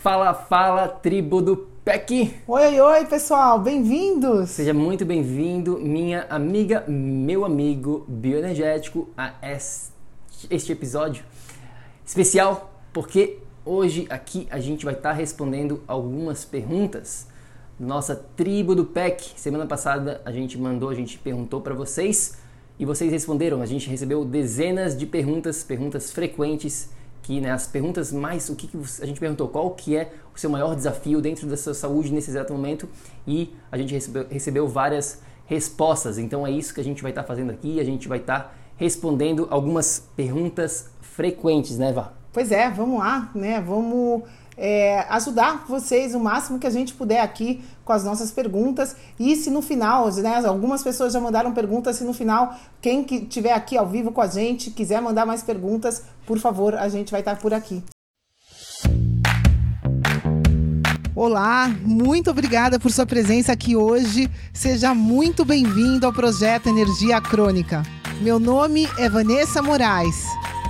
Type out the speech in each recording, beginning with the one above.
Fala, fala, tribo do PEC! Oi, oi, oi, pessoal, bem-vindos! Seja muito bem-vindo, minha amiga, meu amigo bioenergético, a este episódio especial, porque hoje aqui a gente vai estar respondendo algumas perguntas nossa tribo do PEC. Semana passada a gente mandou, a gente perguntou para vocês e vocês responderam. A gente recebeu dezenas de perguntas, perguntas frequentes que né, as perguntas mais o que, que, a gente perguntou qual que é o seu maior desafio dentro da sua saúde nesse exato momento e a gente recebeu, recebeu várias respostas então é isso que a gente vai estar tá fazendo aqui a gente vai estar tá respondendo algumas perguntas frequentes né Vá? Pois é vamos lá né vamos é, ajudar vocês o máximo que a gente puder aqui com as nossas perguntas. E se no final, né, algumas pessoas já mandaram perguntas, se no final, quem que tiver aqui ao vivo com a gente, quiser mandar mais perguntas, por favor, a gente vai estar por aqui. Olá, muito obrigada por sua presença aqui hoje. Seja muito bem-vindo ao projeto Energia Crônica. Meu nome é Vanessa Moraes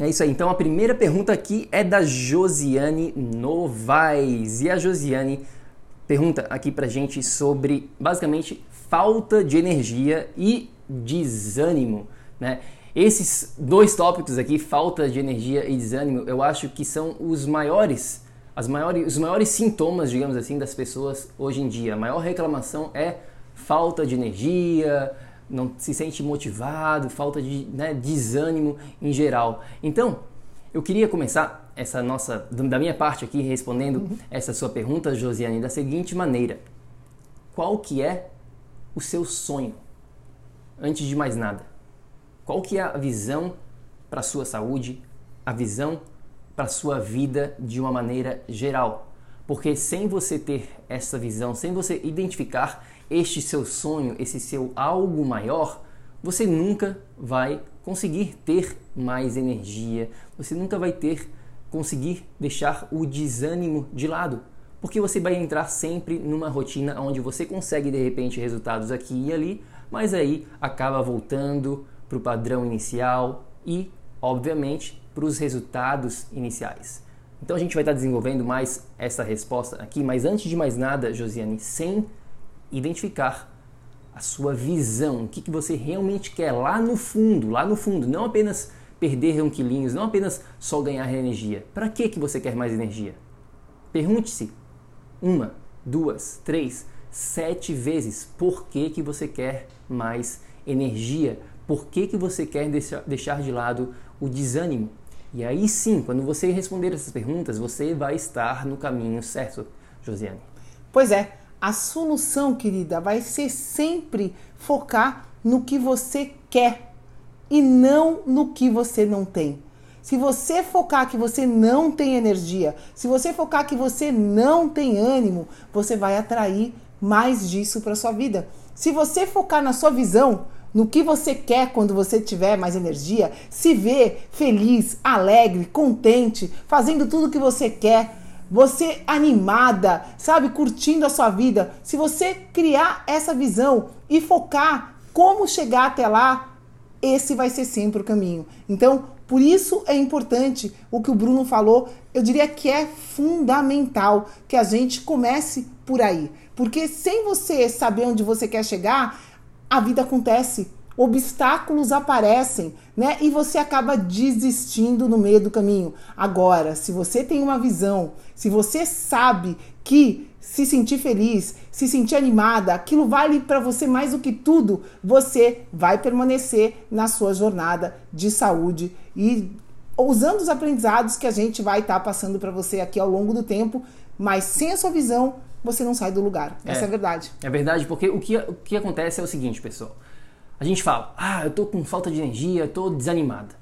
É isso aí. Então a primeira pergunta aqui é da Josiane Novaes. E a Josiane pergunta aqui pra gente sobre basicamente falta de energia e desânimo, né? Esses dois tópicos aqui, falta de energia e desânimo, eu acho que são os maiores, as maiores, os maiores sintomas, digamos assim, das pessoas hoje em dia. A maior reclamação é falta de energia, não se sente motivado, falta de né, desânimo em geral. Então, eu queria começar essa nossa, da minha parte aqui, respondendo uhum. essa sua pergunta, Josiane, da seguinte maneira: Qual que é o seu sonho? Antes de mais nada, qual que é a visão para a sua saúde, a visão para a sua vida de uma maneira geral? Porque sem você ter essa visão, sem você identificar este seu sonho, esse seu algo maior, você nunca vai conseguir ter mais energia, você nunca vai ter conseguir deixar o desânimo de lado, porque você vai entrar sempre numa rotina onde você consegue de repente resultados aqui e ali, mas aí acaba voltando para o padrão inicial e, obviamente, para os resultados iniciais. Então a gente vai estar desenvolvendo mais essa resposta aqui, mas antes de mais nada, Josiane, sem identificar a sua visão, o que, que você realmente quer lá no fundo, lá no fundo, não apenas perder um quilinhos, não apenas só ganhar energia. Para que, que você quer mais energia? Pergunte-se uma, duas, três, sete vezes por que, que você quer mais energia, por que, que você quer deixar de lado o desânimo. E aí sim, quando você responder essas perguntas, você vai estar no caminho certo, Josiane. Pois é, a solução, querida, vai ser sempre focar no que você quer e não no que você não tem. Se você focar que você não tem energia, se você focar que você não tem ânimo, você vai atrair mais disso para sua vida. Se você focar na sua visão, no que você quer quando você tiver mais energia, se ver feliz, alegre, contente, fazendo tudo o que você quer, você animada, sabe, curtindo a sua vida, se você criar essa visão e focar como chegar até lá, esse vai ser sempre o caminho. Então, por isso é importante o que o Bruno falou, eu diria que é fundamental que a gente comece por aí. Porque sem você saber onde você quer chegar, a vida acontece, obstáculos aparecem, né? E você acaba desistindo no meio do caminho. Agora, se você tem uma visão, se você sabe que se sentir feliz, se sentir animada, aquilo vale para você mais do que tudo, você vai permanecer na sua jornada de saúde e usando os aprendizados que a gente vai estar tá passando para você aqui ao longo do tempo, mas sem a sua visão, você não sai do lugar. Essa é, é a verdade. É verdade, porque o que, o que acontece é o seguinte, pessoal. A gente fala, ah, eu tô com falta de energia, tô desanimada.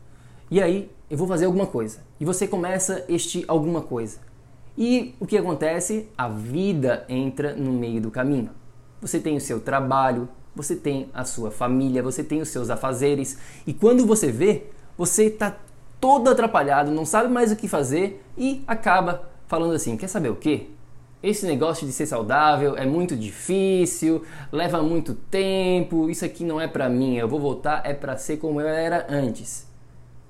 E aí, eu vou fazer alguma coisa. E você começa este alguma coisa. E o que acontece? A vida entra no meio do caminho. Você tem o seu trabalho, você tem a sua família, você tem os seus afazeres. E quando você vê, você está todo atrapalhado, não sabe mais o que fazer e acaba falando assim: quer saber o que? Esse negócio de ser saudável é muito difícil, leva muito tempo, isso aqui não é para mim, eu vou voltar é para ser como eu era antes.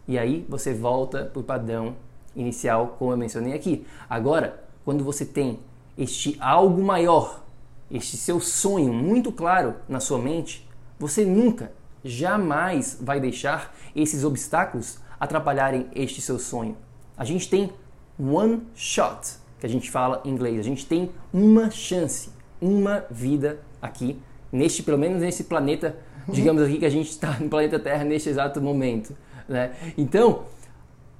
E aí você volta para o padrão inicial, como eu mencionei aqui. Agora, quando você tem este algo maior, este seu sonho muito claro na sua mente, você nunca, jamais vai deixar esses obstáculos atrapalharem este seu sonho. A gente tem one shot, que a gente fala em inglês. A gente tem uma chance, uma vida aqui, neste, pelo menos nesse planeta, digamos aqui que a gente está no planeta Terra neste exato momento. Né? Então,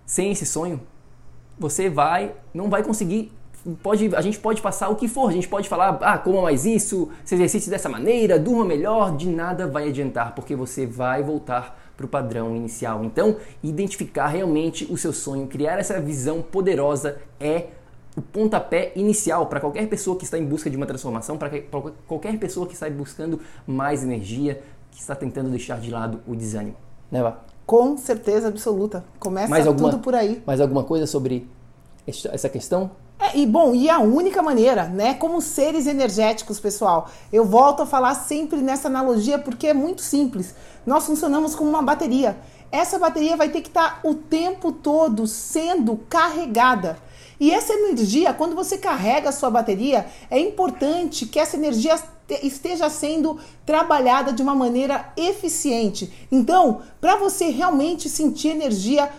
sem esse sonho, você vai, não vai conseguir. Pode, a gente pode passar o que for, a gente pode falar, ah, coma mais isso, se exercite dessa maneira, durma melhor, de nada vai adiantar, porque você vai voltar para o padrão inicial. Então, identificar realmente o seu sonho, criar essa visão poderosa é o pontapé inicial para qualquer pessoa que está em busca de uma transformação, para qualquer pessoa que está buscando mais energia, que está tentando deixar de lado o desânimo. Né, Vá? Com certeza absoluta. Começa mais alguma, tudo por aí. Mais alguma coisa sobre essa questão? É, e bom, e a única maneira, né, como seres energéticos, pessoal, eu volto a falar sempre nessa analogia porque é muito simples. Nós funcionamos como uma bateria. Essa bateria vai ter que estar o tempo todo sendo carregada. E essa energia, quando você carrega a sua bateria, é importante que essa energia esteja sendo trabalhada de uma maneira eficiente. Então, para você realmente sentir energia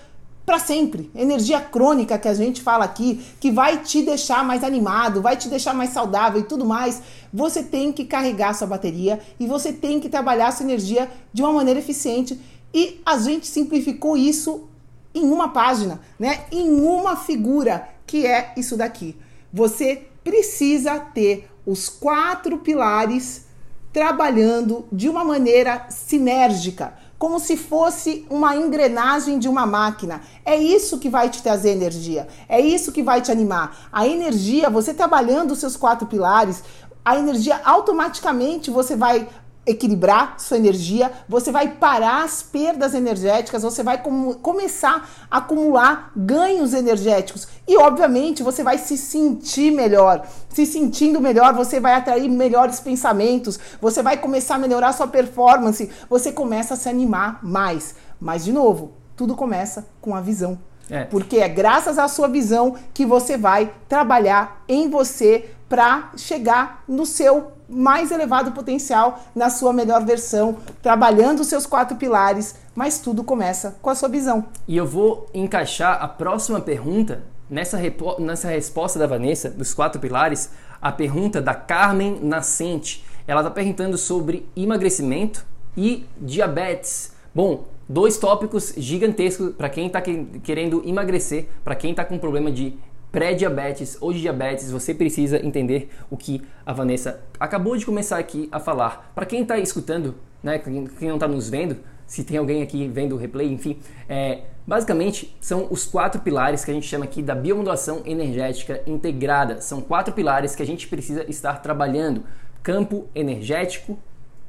para sempre. Energia crônica que a gente fala aqui, que vai te deixar mais animado, vai te deixar mais saudável e tudo mais. Você tem que carregar sua bateria e você tem que trabalhar sua energia de uma maneira eficiente. E a gente simplificou isso em uma página, né? Em uma figura, que é isso daqui. Você precisa ter os quatro pilares trabalhando de uma maneira sinérgica como se fosse uma engrenagem de uma máquina. É isso que vai te trazer energia, é isso que vai te animar. A energia, você trabalhando os seus quatro pilares, a energia automaticamente você vai equilibrar sua energia, você vai parar as perdas energéticas, você vai com, começar a acumular ganhos energéticos e, obviamente, você vai se sentir melhor. Se sentindo melhor, você vai atrair melhores pensamentos, você vai começar a melhorar sua performance, você começa a se animar mais. Mas, de novo, tudo começa com a visão. É. Porque é graças à sua visão que você vai trabalhar em você para chegar no seu mais elevado potencial, na sua melhor versão, trabalhando os seus quatro pilares, mas tudo começa com a sua visão. E eu vou encaixar a próxima pergunta nessa, nessa resposta da Vanessa, dos quatro pilares, a pergunta da Carmen Nascente. Ela está perguntando sobre emagrecimento e diabetes. Bom, dois tópicos gigantescos para quem está querendo emagrecer, para quem está com problema de pré-diabetes ou de diabetes, você precisa entender o que a Vanessa acabou de começar aqui a falar. Para quem está escutando, né, quem não está nos vendo, se tem alguém aqui vendo o replay, enfim, é, basicamente são os quatro pilares que a gente chama aqui da biomodulação energética integrada. São quatro pilares que a gente precisa estar trabalhando: campo energético,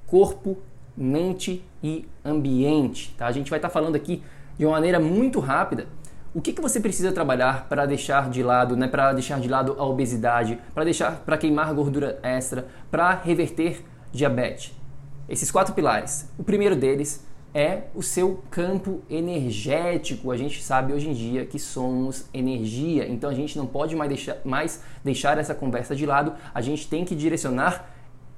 corpo, mente e ambiente. Tá? A gente vai estar tá falando aqui de uma maneira muito rápida o que, que você precisa trabalhar para deixar de lado, né, para deixar de lado a obesidade, para deixar, para queimar gordura extra, para reverter diabetes? Esses quatro pilares. O primeiro deles é o seu campo energético. A gente sabe hoje em dia que somos energia, então a gente não pode mais deixar, mais deixar essa conversa de lado. A gente tem que direcionar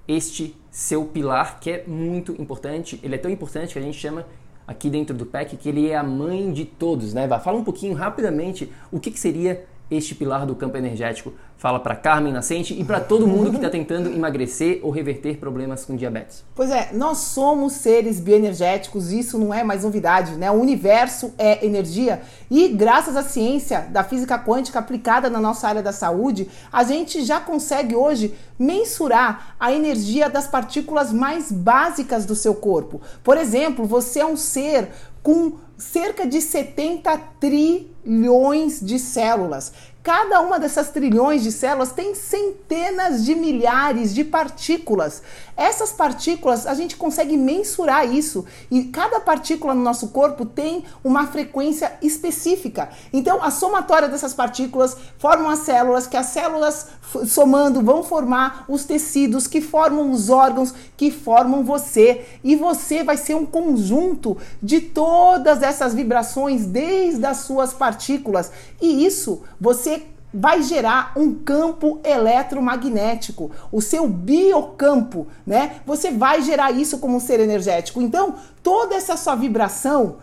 este seu pilar que é muito importante. Ele é tão importante que a gente chama aqui dentro do PEC que ele é a mãe de todos, né? Fala um pouquinho rapidamente o que, que seria este pilar do campo energético fala para Carmen Nascente e para todo mundo que está tentando emagrecer ou reverter problemas com diabetes. Pois é, nós somos seres bioenergéticos, isso não é mais novidade, né? O universo é energia e graças à ciência da física quântica aplicada na nossa área da saúde, a gente já consegue hoje mensurar a energia das partículas mais básicas do seu corpo. Por exemplo, você é um ser com cerca de 70 trilhões de células. Cada uma dessas trilhões de células tem centenas de milhares de partículas. Essas partículas, a gente consegue mensurar isso e cada partícula no nosso corpo tem uma frequência específica. Então, a somatória dessas partículas formam as células, que as células somando vão formar os tecidos que formam os órgãos que formam você. E você vai ser um conjunto de todas essas vibrações desde as suas partículas. E isso você vai gerar um campo eletromagnético, o seu biocampo, né? Você vai gerar isso como um ser energético. Então, toda essa sua vibração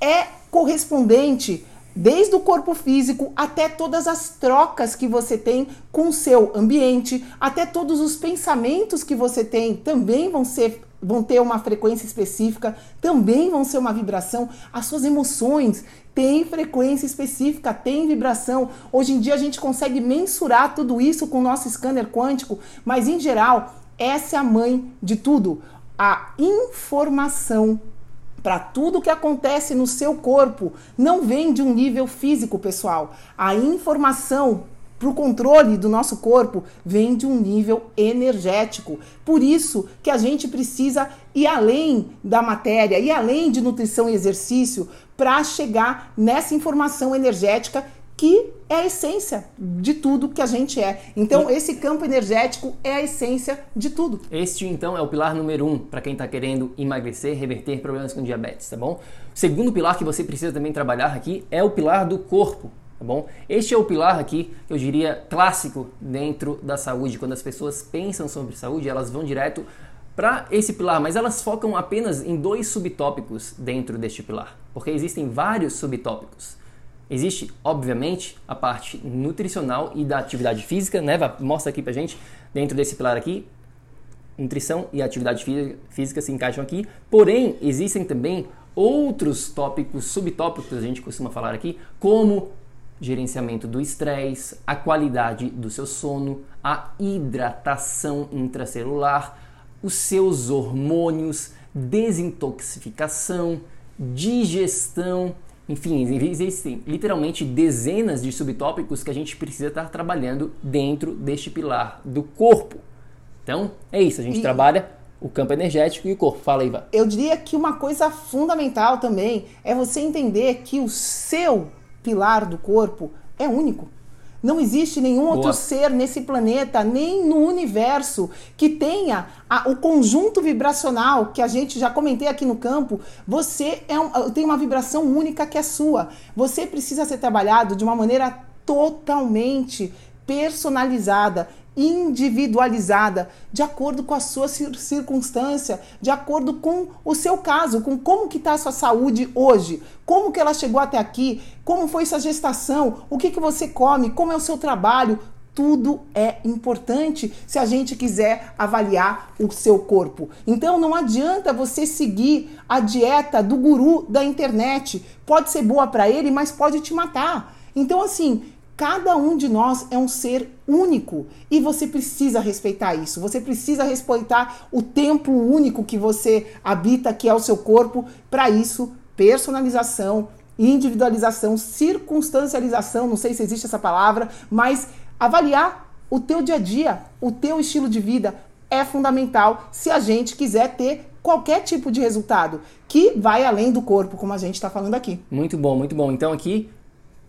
é correspondente desde o corpo físico até todas as trocas que você tem com o seu ambiente, até todos os pensamentos que você tem também vão ser vão ter uma frequência específica, também vão ser uma vibração, as suas emoções têm frequência específica, têm vibração. Hoje em dia a gente consegue mensurar tudo isso com o nosso scanner quântico, mas em geral, essa é a mãe de tudo. A informação para tudo que acontece no seu corpo não vem de um nível físico, pessoal. A informação para o controle do nosso corpo vem de um nível energético. Por isso que a gente precisa ir além da matéria, ir além de nutrição e exercício para chegar nessa informação energética que é a essência de tudo que a gente é. Então, esse campo energético é a essência de tudo. Este, então, é o pilar número um para quem está querendo emagrecer, reverter problemas com diabetes, tá bom? O segundo pilar que você precisa também trabalhar aqui é o pilar do corpo tá bom? Este é o pilar aqui, eu diria, clássico dentro da saúde. Quando as pessoas pensam sobre saúde, elas vão direto para esse pilar, mas elas focam apenas em dois subtópicos dentro deste pilar, porque existem vários subtópicos. Existe, obviamente, a parte nutricional e da atividade física, né? Mostra aqui pra gente, dentro desse pilar aqui, nutrição e atividade física se encaixam aqui, porém, existem também outros tópicos, subtópicos, a gente costuma falar aqui, como gerenciamento do estresse, a qualidade do seu sono, a hidratação intracelular, os seus hormônios, desintoxicação, digestão, enfim, existem literalmente dezenas de subtópicos que a gente precisa estar trabalhando dentro deste pilar do corpo. Então, é isso, a gente e... trabalha o campo energético e o corpo. Fala, Iva. Eu diria que uma coisa fundamental também é você entender que o seu pilar do corpo é único. Não existe nenhum Boa. outro ser nesse planeta, nem no universo, que tenha a, o conjunto vibracional que a gente já comentei aqui no campo. Você é um, tem uma vibração única que é sua. Você precisa ser trabalhado de uma maneira totalmente personalizada individualizada, de acordo com a sua circunstância, de acordo com o seu caso, com como que está a sua saúde hoje, como que ela chegou até aqui, como foi sua gestação, o que, que você come, como é o seu trabalho, tudo é importante se a gente quiser avaliar o seu corpo. Então não adianta você seguir a dieta do guru da internet. Pode ser boa para ele, mas pode te matar. Então assim, Cada um de nós é um ser único e você precisa respeitar isso. Você precisa respeitar o templo único que você habita, que é o seu corpo. Para isso, personalização, individualização, circunstancialização, não sei se existe essa palavra, mas avaliar o teu dia a dia, o teu estilo de vida é fundamental se a gente quiser ter qualquer tipo de resultado que vai além do corpo, como a gente está falando aqui. Muito bom, muito bom. Então aqui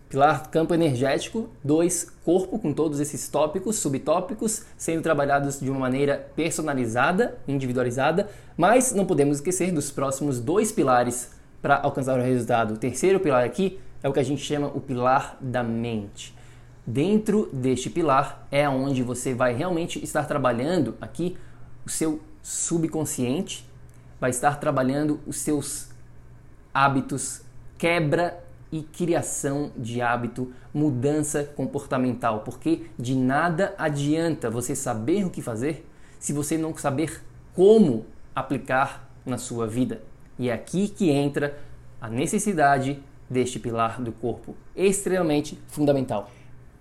Pilar campo energético, dois corpo com todos esses tópicos, subtópicos, sendo trabalhados de uma maneira personalizada, individualizada, mas não podemos esquecer dos próximos dois pilares para alcançar o resultado. O terceiro pilar aqui é o que a gente chama o pilar da mente. Dentro deste pilar é onde você vai realmente estar trabalhando aqui o seu subconsciente, vai estar trabalhando os seus hábitos, quebra e criação de hábito, mudança comportamental, porque de nada adianta você saber o que fazer se você não saber como aplicar na sua vida. E é aqui que entra a necessidade deste pilar do corpo, extremamente fundamental.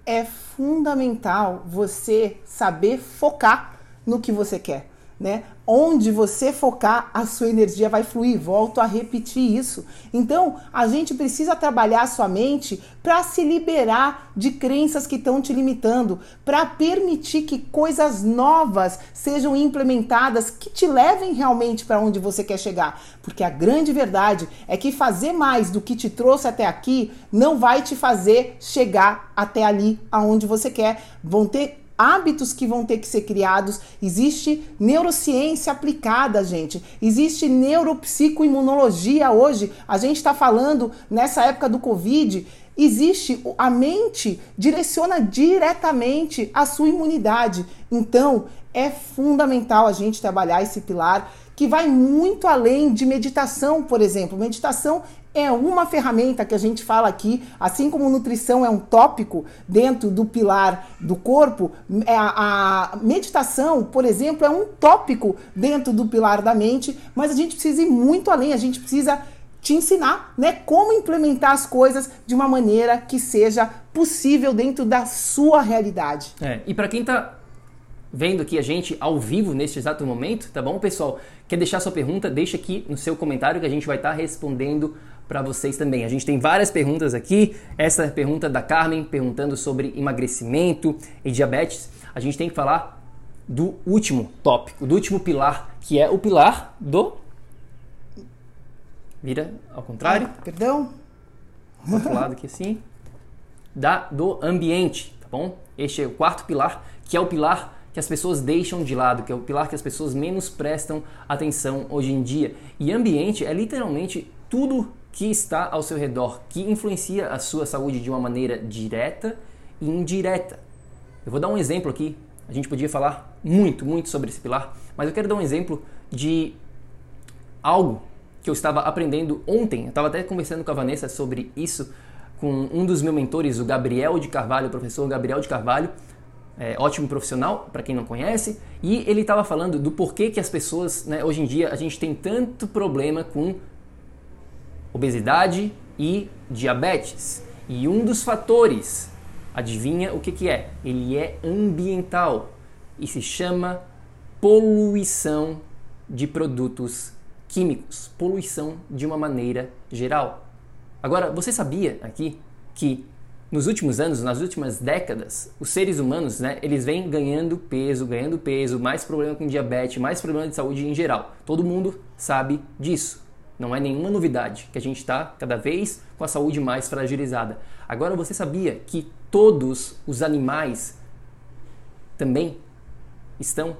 É fundamental você saber focar no que você quer né? Onde você focar, a sua energia vai fluir. Volto a repetir isso. Então, a gente precisa trabalhar a sua mente para se liberar de crenças que estão te limitando, para permitir que coisas novas sejam implementadas que te levem realmente para onde você quer chegar. Porque a grande verdade é que fazer mais do que te trouxe até aqui não vai te fazer chegar até ali aonde você quer. Vão ter hábitos que vão ter que ser criados, existe neurociência aplicada, gente, existe neuropsicoimunologia hoje. A gente está falando nessa época do Covid. Existe a mente direciona diretamente a sua imunidade. Então, é fundamental a gente trabalhar esse pilar que vai muito além de meditação, por exemplo. Meditação é uma ferramenta que a gente fala aqui, assim como nutrição é um tópico dentro do pilar do corpo, é a, meditação, por exemplo, é um tópico dentro do pilar da mente, mas a gente precisa ir muito além, a gente precisa te ensinar, né, como implementar as coisas de uma maneira que seja possível dentro da sua realidade. É, e para quem está vendo aqui a gente ao vivo neste exato momento, tá bom, pessoal? Quer deixar sua pergunta? Deixa aqui no seu comentário que a gente vai estar tá respondendo para vocês também. A gente tem várias perguntas aqui. Essa é pergunta da Carmen perguntando sobre emagrecimento e diabetes. A gente tem que falar do último tópico, do último pilar, que é o pilar do vira ao contrário. Ah, perdão. Do outro lado aqui assim. Da do ambiente, tá bom? Este é o quarto pilar, que é o pilar que as pessoas deixam de lado, que é o pilar que as pessoas menos prestam atenção hoje em dia. E ambiente é literalmente tudo que está ao seu redor, que influencia a sua saúde de uma maneira direta e indireta. Eu vou dar um exemplo aqui. A gente podia falar muito, muito sobre esse pilar, mas eu quero dar um exemplo de algo que eu estava aprendendo ontem. Eu estava até conversando com a Vanessa sobre isso, com um dos meus mentores, o Gabriel de Carvalho, o professor Gabriel de Carvalho, é, ótimo profissional, para quem não conhece, e ele estava falando do porquê que as pessoas, né, hoje em dia, a gente tem tanto problema com obesidade e diabetes. E um dos fatores, adivinha o que, que é? Ele é ambiental e se chama poluição de produtos químicos, poluição de uma maneira geral. Agora, você sabia aqui que nos últimos anos, nas últimas décadas, os seres humanos, né, eles vêm ganhando peso, ganhando peso, mais problema com diabetes, mais problema de saúde em geral. Todo mundo sabe disso. Não é nenhuma novidade que a gente está cada vez com a saúde mais fragilizada. Agora você sabia que todos os animais também estão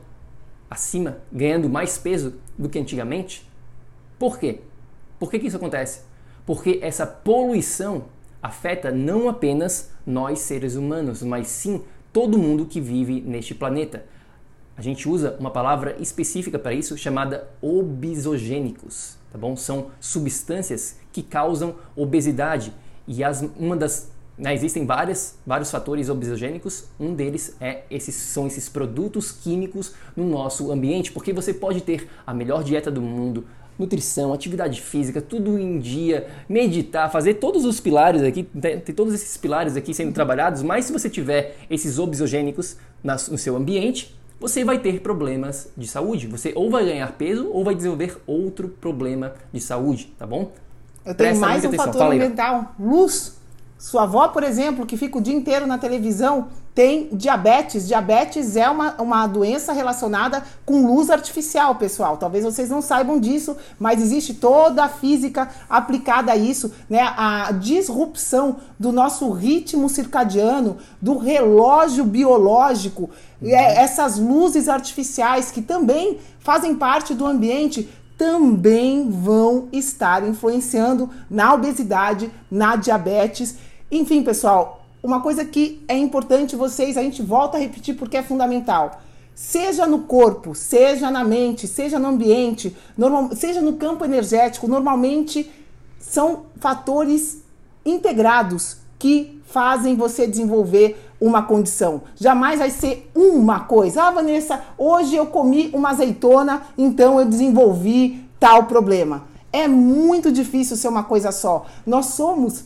acima, ganhando mais peso do que antigamente? Por quê? Por que, que isso acontece? Porque essa poluição afeta não apenas nós seres humanos, mas sim todo mundo que vive neste planeta. A gente usa uma palavra específica para isso chamada obesogênicos tá bom? São substâncias que causam obesidade. E as, uma das né, existem várias, vários fatores obesogênicos, um deles é esses, são esses produtos químicos no nosso ambiente, porque você pode ter a melhor dieta do mundo, nutrição, atividade física, tudo em dia, meditar, fazer todos os pilares aqui, ter todos esses pilares aqui sendo trabalhados, mas se você tiver esses obesogênicos no seu ambiente, você vai ter problemas de saúde. Você ou vai ganhar peso ou vai desenvolver outro problema de saúde, tá bom? Eu tenho Presta mais um atenção. fator ambiental, luz. Sua avó, por exemplo, que fica o dia inteiro na televisão, tem diabetes. Diabetes é uma, uma doença relacionada com luz artificial, pessoal. Talvez vocês não saibam disso, mas existe toda a física aplicada a isso, né? A disrupção do nosso ritmo circadiano, do relógio biológico, uhum. é, essas luzes artificiais que também fazem parte do ambiente também vão estar influenciando na obesidade, na diabetes enfim, pessoal, uma coisa que é importante vocês, a gente volta a repetir porque é fundamental. seja no corpo, seja na mente, seja no ambiente, normal, seja no campo energético, normalmente são fatores integrados que fazem você desenvolver uma condição. Jamais vai ser uma coisa. Ah, Vanessa, hoje eu comi uma azeitona, então eu desenvolvi tal problema. É muito difícil ser uma coisa só. Nós somos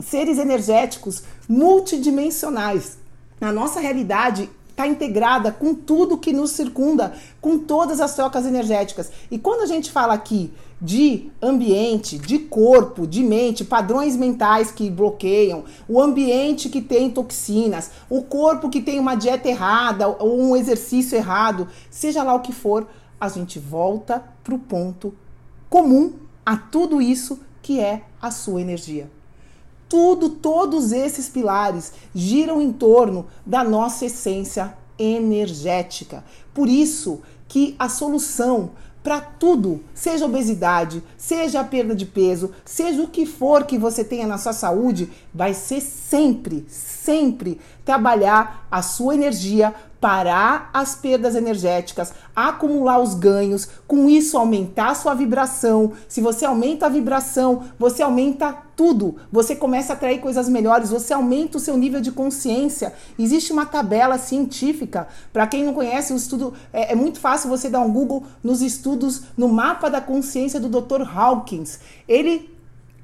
seres energéticos multidimensionais. Na nossa realidade está integrada com tudo que nos circunda, com todas as trocas energéticas. E quando a gente fala aqui de ambiente, de corpo, de mente, padrões mentais que bloqueiam, o ambiente que tem toxinas, o corpo que tem uma dieta errada ou um exercício errado, seja lá o que for, a gente volta para o ponto comum a tudo isso que é a sua energia. Tudo, todos esses pilares giram em torno da nossa essência energética. Por isso que a solução para tudo, seja obesidade, seja a perda de peso, seja o que for que você tenha na sua saúde, vai ser sempre, sempre trabalhar a sua energia, parar as perdas energéticas, acumular os ganhos, com isso aumentar a sua vibração. Se você aumenta a vibração, você aumenta tudo. Você começa a atrair coisas melhores, você aumenta o seu nível de consciência. Existe uma tabela científica. Para quem não conhece, o estudo é, é, muito fácil você dar um Google nos estudos no mapa da consciência do Dr. Hawkins. Ele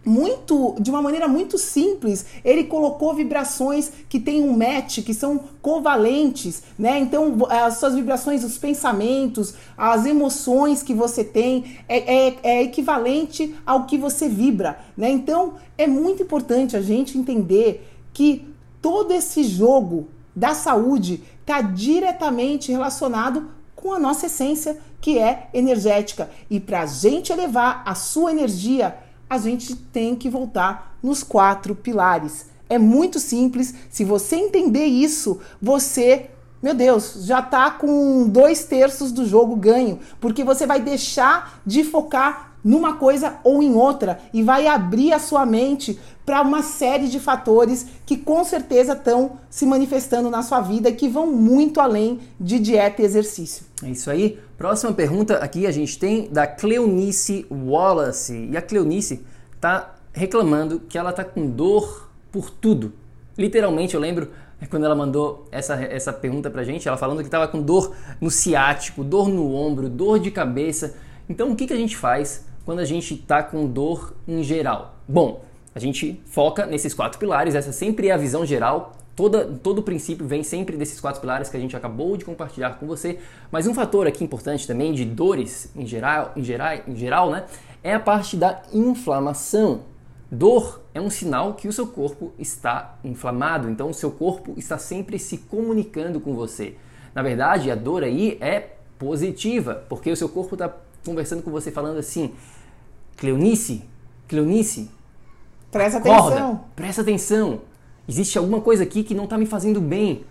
muito de uma maneira muito simples ele colocou vibrações que têm um match que são covalentes né? Então as suas vibrações os pensamentos as emoções que você tem é, é, é equivalente ao que você vibra né? Então é muito importante a gente entender que todo esse jogo da saúde está diretamente relacionado com a nossa essência que é energética. E para a gente elevar a sua energia a gente tem que voltar nos quatro pilares. É muito simples. Se você entender isso, você, meu Deus, já está com dois terços do jogo ganho, porque você vai deixar de focar numa coisa ou em outra e vai abrir a sua mente para uma série de fatores que com certeza estão se manifestando na sua vida e que vão muito além de dieta e exercício. É isso aí. Próxima pergunta aqui a gente tem da Cleonice Wallace. E a Cleonice está reclamando que ela está com dor por tudo. Literalmente, eu lembro é, quando ela mandou essa, essa pergunta pra gente, ela falando que estava com dor no ciático, dor no ombro, dor de cabeça. Então, o que, que a gente faz quando a gente está com dor em geral? Bom, a gente foca nesses quatro pilares, essa sempre é a visão geral, Toda, todo o princípio vem sempre desses quatro pilares que a gente acabou de compartilhar com você. Mas um fator aqui importante também de dores em geral, em geral, em geral né, é a parte da inflamação. Dor é um sinal que o seu corpo está inflamado, então o seu corpo está sempre se comunicando com você. Na verdade, a dor aí é positiva, porque o seu corpo está conversando com você falando assim: Cleonice, Cleonice, presta acorda, atenção. Presta atenção Existe alguma coisa aqui que não está me fazendo bem.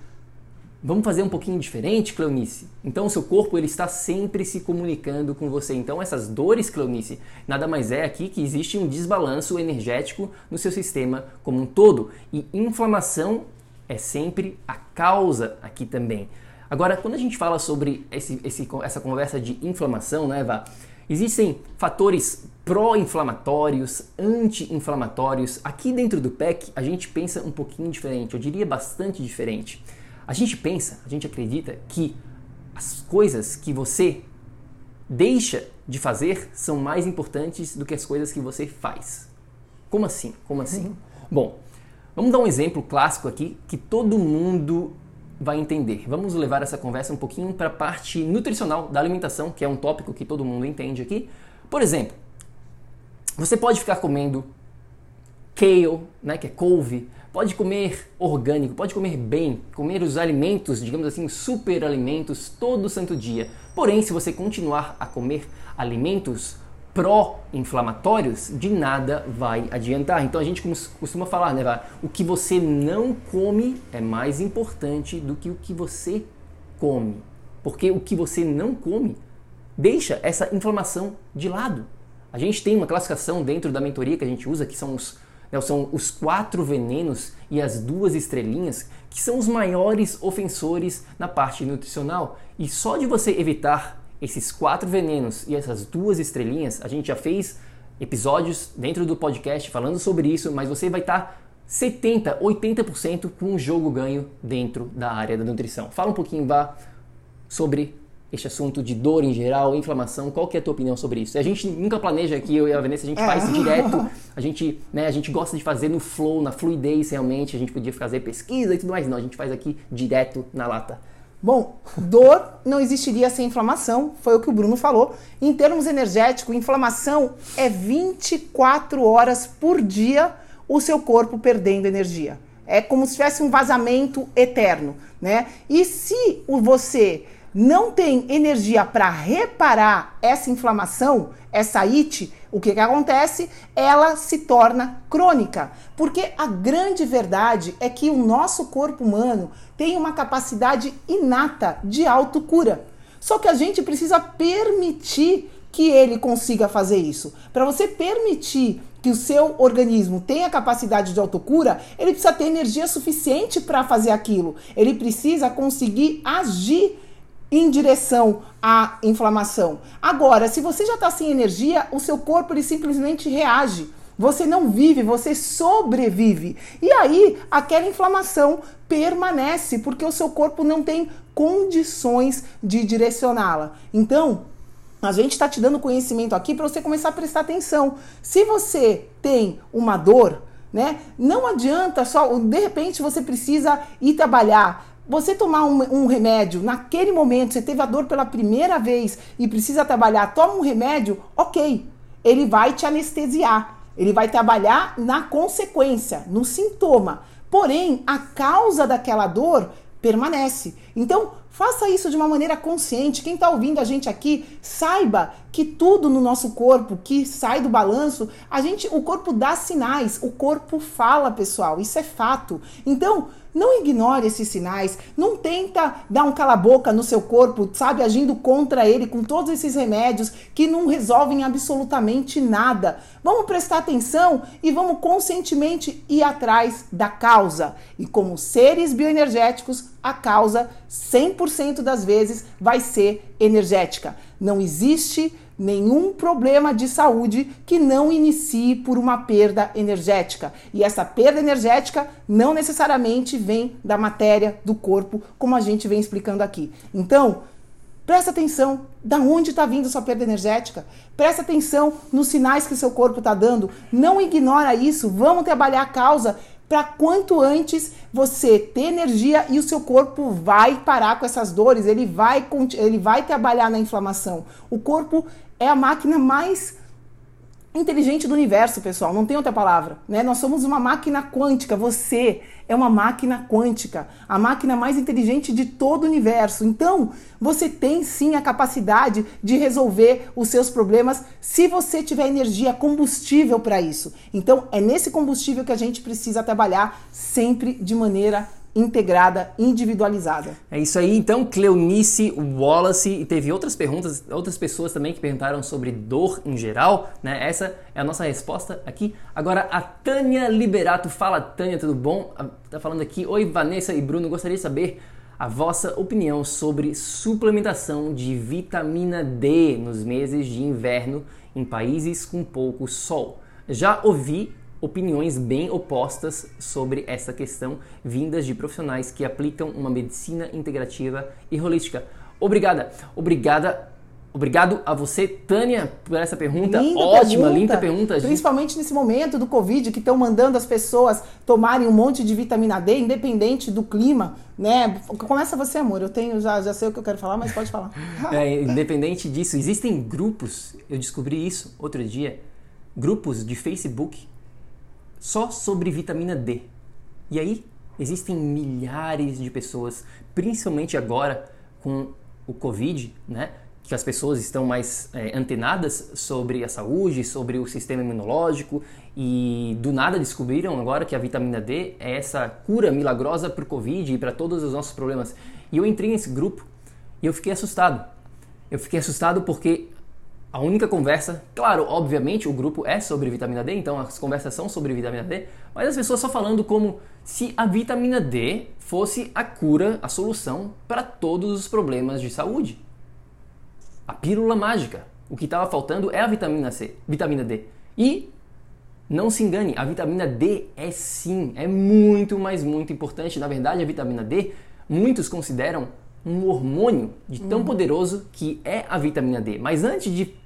Vamos fazer um pouquinho diferente, Cleonice? Então o seu corpo ele está sempre se comunicando com você. Então essas dores, Cleonice, nada mais é aqui que existe um desbalanço energético no seu sistema como um todo. E inflamação é sempre a causa aqui também. Agora, quando a gente fala sobre esse, esse, essa conversa de inflamação, né, Vá? Existem fatores pró-inflamatórios, anti-inflamatórios. Aqui dentro do PEC a gente pensa um pouquinho diferente, eu diria bastante diferente. A gente pensa, a gente acredita que as coisas que você deixa de fazer são mais importantes do que as coisas que você faz. Como assim? Como assim? Uhum. Bom, vamos dar um exemplo clássico aqui que todo mundo vai entender. Vamos levar essa conversa um pouquinho para a parte nutricional da alimentação, que é um tópico que todo mundo entende aqui. Por exemplo, você pode ficar comendo kale, né, que é couve, pode comer orgânico, pode comer bem, comer os alimentos, digamos assim, super alimentos todo santo dia. Porém, se você continuar a comer alimentos pró-inflamatórios, de nada vai adiantar. Então a gente costuma falar, né, o que você não come é mais importante do que o que você come. Porque o que você não come deixa essa inflamação de lado. A gente tem uma classificação dentro da mentoria que a gente usa, que são os né, são os quatro venenos e as duas estrelinhas, que são os maiores ofensores na parte nutricional. E só de você evitar esses quatro venenos e essas duas estrelinhas, a gente já fez episódios dentro do podcast falando sobre isso, mas você vai estar tá 70, 80% com o jogo ganho dentro da área da nutrição. Fala um pouquinho, Vá, sobre este assunto de dor em geral, inflamação, qual que é a tua opinião sobre isso? A gente nunca planeja aqui, eu e a Vanessa, a gente é. faz direto, a gente, né, a gente gosta de fazer no flow, na fluidez realmente, a gente podia fazer pesquisa e tudo mais, não, a gente faz aqui direto na lata. Bom, dor não existiria sem inflamação, foi o que o Bruno falou. Em termos energéticos, inflamação é 24 horas por dia o seu corpo perdendo energia. É como se tivesse um vazamento eterno, né? E se você não tem energia para reparar essa inflamação, essa IT, o que, que acontece? Ela se torna crônica. Porque a grande verdade é que o nosso corpo humano tem uma capacidade inata de autocura. Só que a gente precisa permitir que ele consiga fazer isso. Para você permitir que o seu organismo tenha capacidade de autocura, ele precisa ter energia suficiente para fazer aquilo. Ele precisa conseguir agir em direção à inflamação. Agora, se você já está sem energia, o seu corpo ele simplesmente reage. Você não vive, você sobrevive. E aí, aquela inflamação permanece porque o seu corpo não tem condições de direcioná-la. Então, a gente está te dando conhecimento aqui para você começar a prestar atenção. Se você tem uma dor, né? Não adianta só, de repente você precisa ir trabalhar você tomar um, um, remédio naquele momento, você teve a dor pela primeira vez e precisa trabalhar, toma um remédio, ok. Ele vai te anestesiar. Ele vai trabalhar na consequência, no sintoma. Porém, a causa daquela dor permanece. Então, faça isso de uma maneira consciente. Quem está ouvindo a gente aqui, saiba que tudo no nosso corpo que sai do balanço, a gente, o corpo dá sinais, o corpo fala, pessoal. Isso é fato. Então, não ignore esses sinais, não tenta dar um cala-boca no seu corpo, sabe, agindo contra ele com todos esses remédios que não resolvem absolutamente nada. Vamos prestar atenção e vamos conscientemente ir atrás da causa. E como seres bioenergéticos, a causa 100% das vezes vai ser energética. Não existe nenhum problema de saúde que não inicie por uma perda energética. E essa perda energética não necessariamente vem da matéria do corpo, como a gente vem explicando aqui. Então, presta atenção da onde está vindo sua perda energética. Presta atenção nos sinais que seu corpo está dando. Não ignora isso. Vamos trabalhar a causa para quanto antes você ter energia e o seu corpo vai parar com essas dores, ele vai, ele vai trabalhar na inflamação. O corpo é a máquina mais inteligente do universo, pessoal. Não tem outra palavra, né? Nós somos uma máquina quântica. Você é uma máquina quântica, a máquina mais inteligente de todo o universo. Então, você tem sim a capacidade de resolver os seus problemas se você tiver energia, combustível para isso. Então, é nesse combustível que a gente precisa trabalhar sempre de maneira integrada, individualizada. É isso aí. Então, Cleonice Wallace e teve outras perguntas, outras pessoas também que perguntaram sobre dor em geral, né? Essa é a nossa resposta aqui. Agora, a Tânia Liberato. Fala, Tânia, tudo bom? Ah, tá falando aqui. Oi, Vanessa e Bruno. Gostaria de saber a vossa opinião sobre suplementação de vitamina D nos meses de inverno em países com pouco sol. Já ouvi opiniões bem opostas sobre essa questão, vindas de profissionais que aplicam uma medicina integrativa e holística. Obrigada, obrigada Obrigado a você, Tânia, por essa pergunta. Linda Ótima, pergunta. linda pergunta. Gente. Principalmente nesse momento do Covid, que estão mandando as pessoas tomarem um monte de vitamina D, independente do clima, né? Começa você, amor. Eu tenho, já, já sei o que eu quero falar, mas pode falar. É, independente disso, existem grupos, eu descobri isso outro dia, grupos de Facebook só sobre vitamina D. E aí existem milhares de pessoas, principalmente agora com o Covid, né? Que as pessoas estão mais é, antenadas sobre a saúde, sobre o sistema imunológico e do nada descobriram agora que a vitamina D é essa cura milagrosa para o Covid e para todos os nossos problemas. E eu entrei nesse grupo e eu fiquei assustado. Eu fiquei assustado porque a única conversa, claro, obviamente o grupo é sobre vitamina D, então as conversas são sobre vitamina D, mas as pessoas só falando como se a vitamina D fosse a cura, a solução para todos os problemas de saúde. A pílula mágica. O que estava faltando é a vitamina C, vitamina D. E não se engane, a vitamina D é sim, é muito, mas muito importante. Na verdade, a vitamina D, muitos consideram um hormônio de tão uhum. poderoso que é a vitamina D. Mas antes de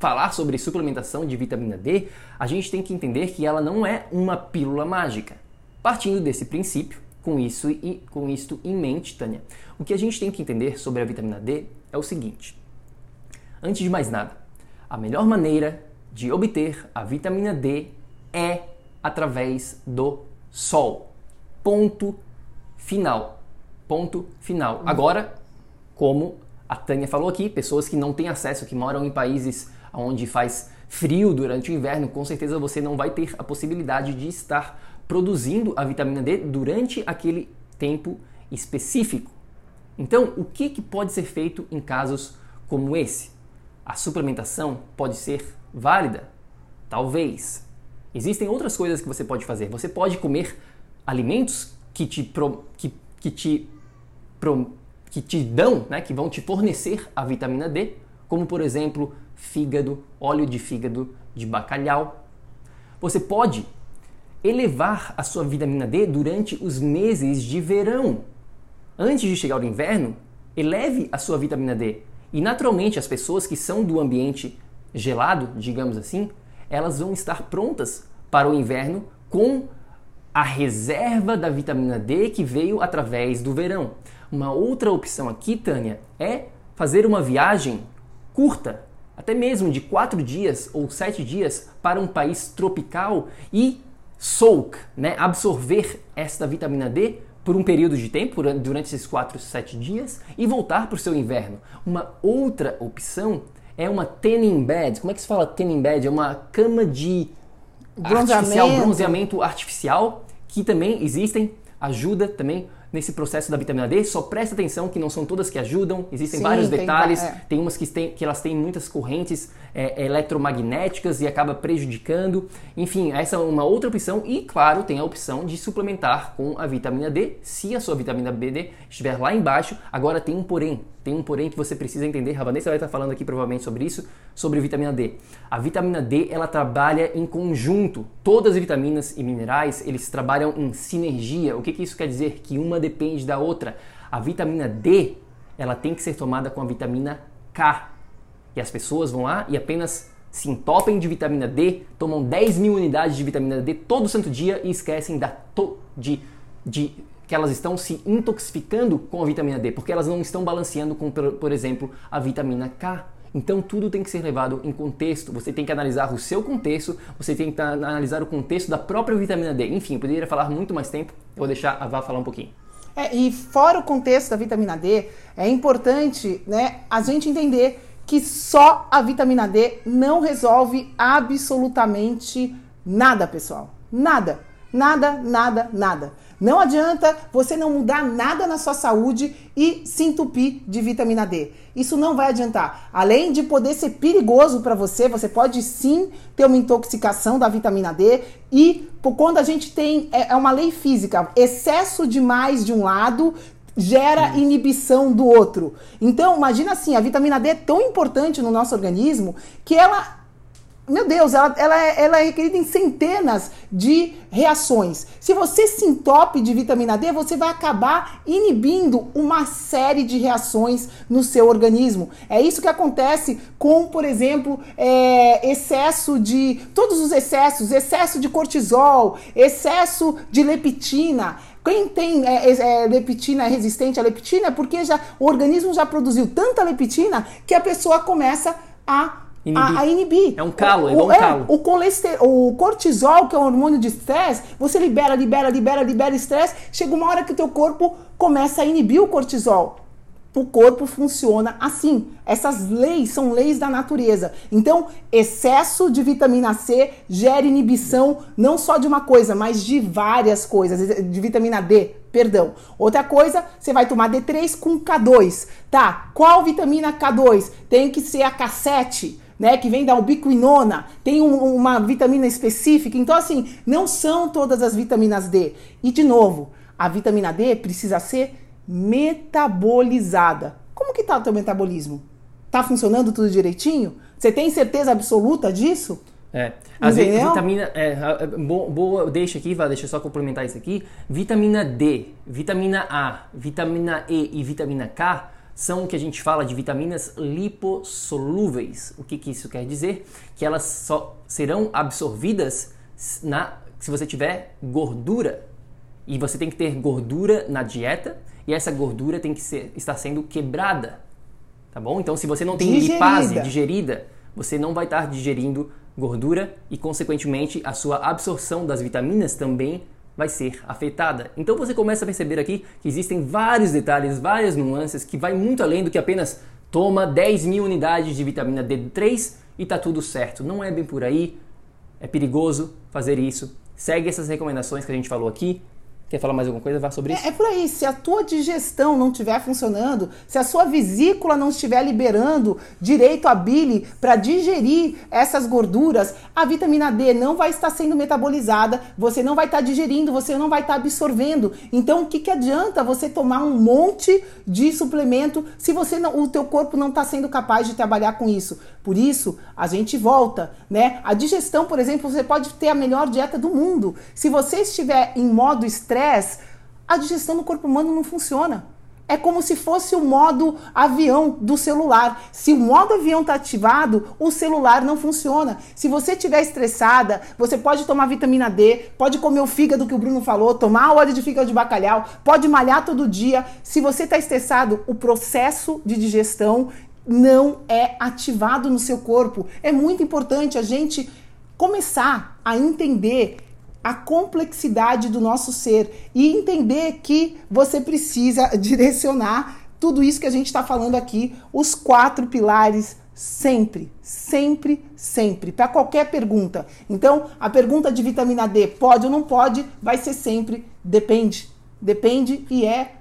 falar sobre suplementação de vitamina D, a gente tem que entender que ela não é uma pílula mágica. Partindo desse princípio, com isso e com isto em mente, Tânia, o que a gente tem que entender sobre a vitamina D é o seguinte: antes de mais nada, a melhor maneira de obter a vitamina D é através do sol. Ponto final. Ponto final. Agora, como a Tânia falou aqui, pessoas que não têm acesso, que moram em países onde faz frio durante o inverno, com certeza você não vai ter a possibilidade de estar produzindo a vitamina D durante aquele tempo específico. Então, o que, que pode ser feito em casos como esse? A suplementação pode ser válida? Talvez. Existem outras coisas que você pode fazer. Você pode comer alimentos que te, pro, que, que te, pro, que te dão, né, que vão te fornecer a vitamina D, como por exemplo fígado, óleo de fígado de bacalhau. Você pode elevar a sua vitamina D durante os meses de verão. Antes de chegar o inverno, eleve a sua vitamina D. E naturalmente as pessoas que são do ambiente gelado, digamos assim, elas vão estar prontas para o inverno com a reserva da vitamina D que veio através do verão. Uma outra opção aqui, Tânia, é fazer uma viagem curta até mesmo de quatro dias ou sete dias para um país tropical e soak, né, absorver esta vitamina D por um período de tempo, durante esses quatro, sete dias, e voltar para o seu inverno. Uma outra opção é uma tanning bed. Como é que se fala tanning bed? É uma cama de bronzeamento. artificial, bronzeamento artificial, que também existem, ajuda também nesse processo da vitamina D, só presta atenção que não são todas que ajudam, existem Sim, vários detalhes, tem, é. tem umas que, tem, que elas têm muitas correntes é, eletromagnéticas e acaba prejudicando. Enfim, essa é uma outra opção e, claro, tem a opção de suplementar com a vitamina D, se a sua vitamina BD estiver lá embaixo. Agora tem um porém, tem um porém que você precisa entender. A vai estar falando aqui provavelmente sobre isso, sobre vitamina D. A vitamina D, ela trabalha em conjunto. Todas as vitaminas e minerais, eles trabalham em sinergia. O que, que isso quer dizer? Que uma depende da outra. A vitamina D, ela tem que ser tomada com a vitamina K. E as pessoas vão lá e apenas se entopem de vitamina D, tomam 10 mil unidades de vitamina D todo santo dia e esquecem da to de, de que elas estão se intoxicando com a vitamina D, porque elas não estão balanceando com, por exemplo, a vitamina K. Então tudo tem que ser levado em contexto. Você tem que analisar o seu contexto, você tem que analisar o contexto da própria vitamina D. Enfim, eu poderia falar muito mais tempo, eu vou deixar a Vá falar um pouquinho. É, e fora o contexto da vitamina D, é importante né, a gente entender que só a vitamina D não resolve absolutamente nada, pessoal. Nada. Nada, nada, nada. Não adianta você não mudar nada na sua saúde e se entupir de vitamina D. Isso não vai adiantar. Além de poder ser perigoso para você, você pode sim ter uma intoxicação da vitamina D e quando a gente tem é, é uma lei física, excesso demais de um lado gera inibição do outro. Então, imagina assim, a vitamina D é tão importante no nosso organismo que ela meu Deus, ela, ela, é, ela é requerida em centenas de reações. Se você se entope de vitamina D, você vai acabar inibindo uma série de reações no seu organismo. É isso que acontece com, por exemplo, é, excesso de. Todos os excessos, excesso de cortisol, excesso de leptina. Quem tem é, é, leptina resistente à leptina é porque já, o organismo já produziu tanta leptina que a pessoa começa a Inibir. A, a, inibir. É um calo, é igual um calo. É, o, colesterol, o cortisol, que é um hormônio de estresse, você libera, libera, libera, libera estresse. Chega uma hora que o teu corpo começa a inibir o cortisol. O corpo funciona assim. Essas leis são leis da natureza. Então, excesso de vitamina C gera inibição não só de uma coisa, mas de várias coisas. De vitamina D, perdão. Outra coisa, você vai tomar D3 com K2. Tá, qual vitamina K2? Tem que ser a K7 né, que vem da ubiquinona, tem um, uma vitamina específica. Então, assim, não são todas as vitaminas D. E, de novo, a vitamina D precisa ser metabolizada. Como que tá o teu metabolismo? Tá funcionando tudo direitinho? Você tem certeza absoluta disso? É. Às vezes, vitamina. É, boa, deixa aqui, vai, deixa eu só complementar isso aqui. Vitamina D, vitamina A, vitamina E e vitamina K são o que a gente fala de vitaminas lipossolúveis. O que, que isso quer dizer? Que elas só serão absorvidas na, se você tiver gordura. E você tem que ter gordura na dieta e essa gordura tem que ser, estar sendo quebrada. Tá bom? Então, se você não tem digerida. lipase digerida, você não vai estar digerindo gordura e, consequentemente, a sua absorção das vitaminas também vai ser afetada. Então você começa a perceber aqui que existem vários detalhes, várias nuances que vai muito além do que apenas toma 10 mil unidades de vitamina D3 e tá tudo certo. Não é bem por aí, é perigoso fazer isso. Segue essas recomendações que a gente falou aqui Quer falar mais alguma coisa? Vá sobre isso. É, é, por aí. Se a tua digestão não estiver funcionando, se a sua vesícula não estiver liberando direito a bile para digerir essas gorduras, a vitamina D não vai estar sendo metabolizada, você não vai estar digerindo, você não vai estar absorvendo. Então, o que, que adianta você tomar um monte de suplemento se você não, o teu corpo não está sendo capaz de trabalhar com isso? Por isso, a gente volta, né? A digestão, por exemplo, você pode ter a melhor dieta do mundo. Se você estiver em modo estresse, a digestão no corpo humano não funciona. É como se fosse o modo avião do celular. Se o modo avião está ativado, o celular não funciona. Se você estiver estressada, você pode tomar vitamina D, pode comer o fígado que o Bruno falou, tomar óleo de fígado de bacalhau, pode malhar todo dia. Se você está estressado, o processo de digestão não é ativado no seu corpo. É muito importante a gente começar a entender a complexidade do nosso ser e entender que você precisa direcionar tudo isso que a gente está falando aqui, os quatro pilares, sempre, sempre, sempre, para qualquer pergunta. Então, a pergunta de vitamina D, pode ou não pode, vai ser sempre depende. Depende e é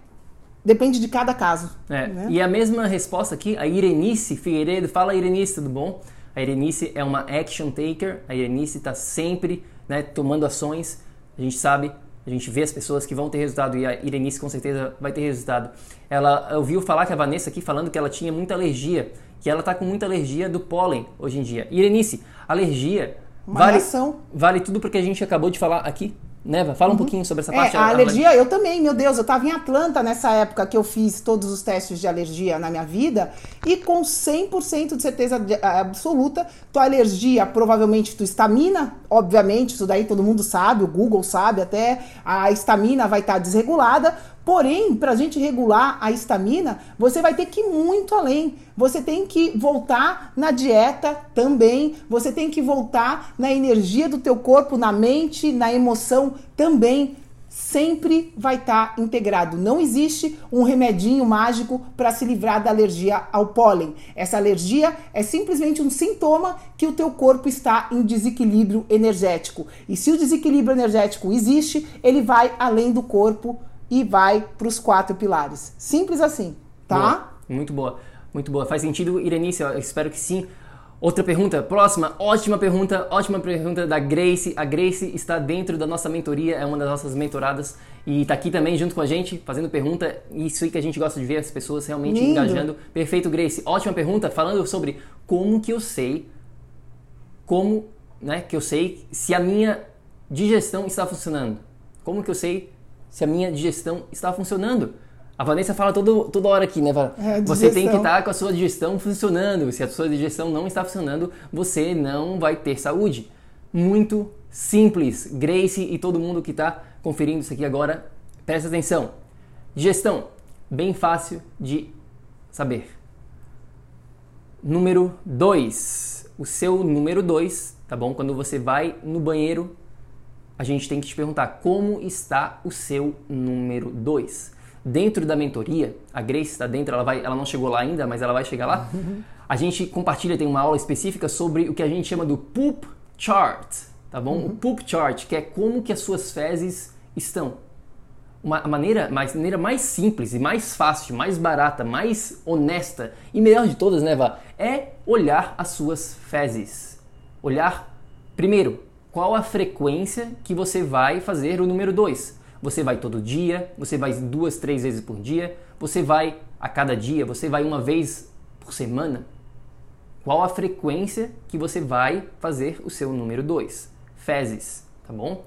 Depende de cada caso. É. Né? E a mesma resposta aqui, a Irenice Figueiredo. Fala, Irenice, tudo bom? A Irenice é uma action taker. A Irenice está sempre né, tomando ações. A gente sabe, a gente vê as pessoas que vão ter resultado e a Irenice com certeza vai ter resultado. Ela ouviu falar que a Vanessa aqui falando que ela tinha muita alergia, que ela está com muita alergia do pólen hoje em dia. Irenice, alergia vale, vale tudo porque a gente acabou de falar aqui Neva, fala um uhum. pouquinho sobre essa parte. É, a alergia, eu também, meu Deus, eu estava em Atlanta nessa época que eu fiz todos os testes de alergia na minha vida e com 100% de certeza absoluta, tua alergia, provavelmente tua estamina, obviamente, isso daí todo mundo sabe, o Google sabe até, a estamina vai estar tá desregulada, Porém, para a gente regular a estamina, você vai ter que ir muito além. Você tem que voltar na dieta também. Você tem que voltar na energia do teu corpo, na mente, na emoção também. Sempre vai estar tá integrado. Não existe um remedinho mágico para se livrar da alergia ao pólen. Essa alergia é simplesmente um sintoma que o teu corpo está em desequilíbrio energético. E se o desequilíbrio energético existe, ele vai além do corpo e vai para os quatro pilares. Simples assim, tá? Boa. Muito boa, muito boa. Faz sentido, Irenice? Eu espero que sim. Outra pergunta, próxima, ótima pergunta, ótima pergunta da Grace. A Grace está dentro da nossa mentoria, é uma das nossas mentoradas e está aqui também junto com a gente, fazendo pergunta. Isso aí que a gente gosta de ver, as pessoas realmente Lindo. engajando. Perfeito, Grace. Ótima pergunta, falando sobre como que eu sei, como, né, que eu sei se a minha digestão está funcionando. Como que eu sei se a minha digestão está funcionando. A Vanessa fala todo, toda hora aqui, né? É, você tem que estar tá com a sua digestão funcionando. Se a sua digestão não está funcionando, você não vai ter saúde. Muito simples. Grace e todo mundo que está conferindo isso aqui agora, presta atenção. Digestão, bem fácil de saber. Número 2. O seu número 2, tá bom? Quando você vai no banheiro a gente tem que te perguntar como está o seu número 2. Dentro da mentoria, a Grace está dentro, ela, vai, ela não chegou lá ainda, mas ela vai chegar lá. A gente compartilha, tem uma aula específica sobre o que a gente chama do poop chart, tá bom? Uhum. O poop chart, que é como que as suas fezes estão. uma maneira, mais, maneira mais simples e mais fácil, mais barata, mais honesta e melhor de todas, né, Vá? É olhar as suas fezes. Olhar, primeiro, qual a frequência que você vai fazer o número 2. Você vai todo dia, você vai duas, três vezes por dia, você vai a cada dia, você vai uma vez por semana. Qual a frequência que você vai fazer o seu número 2? Fezes, tá bom?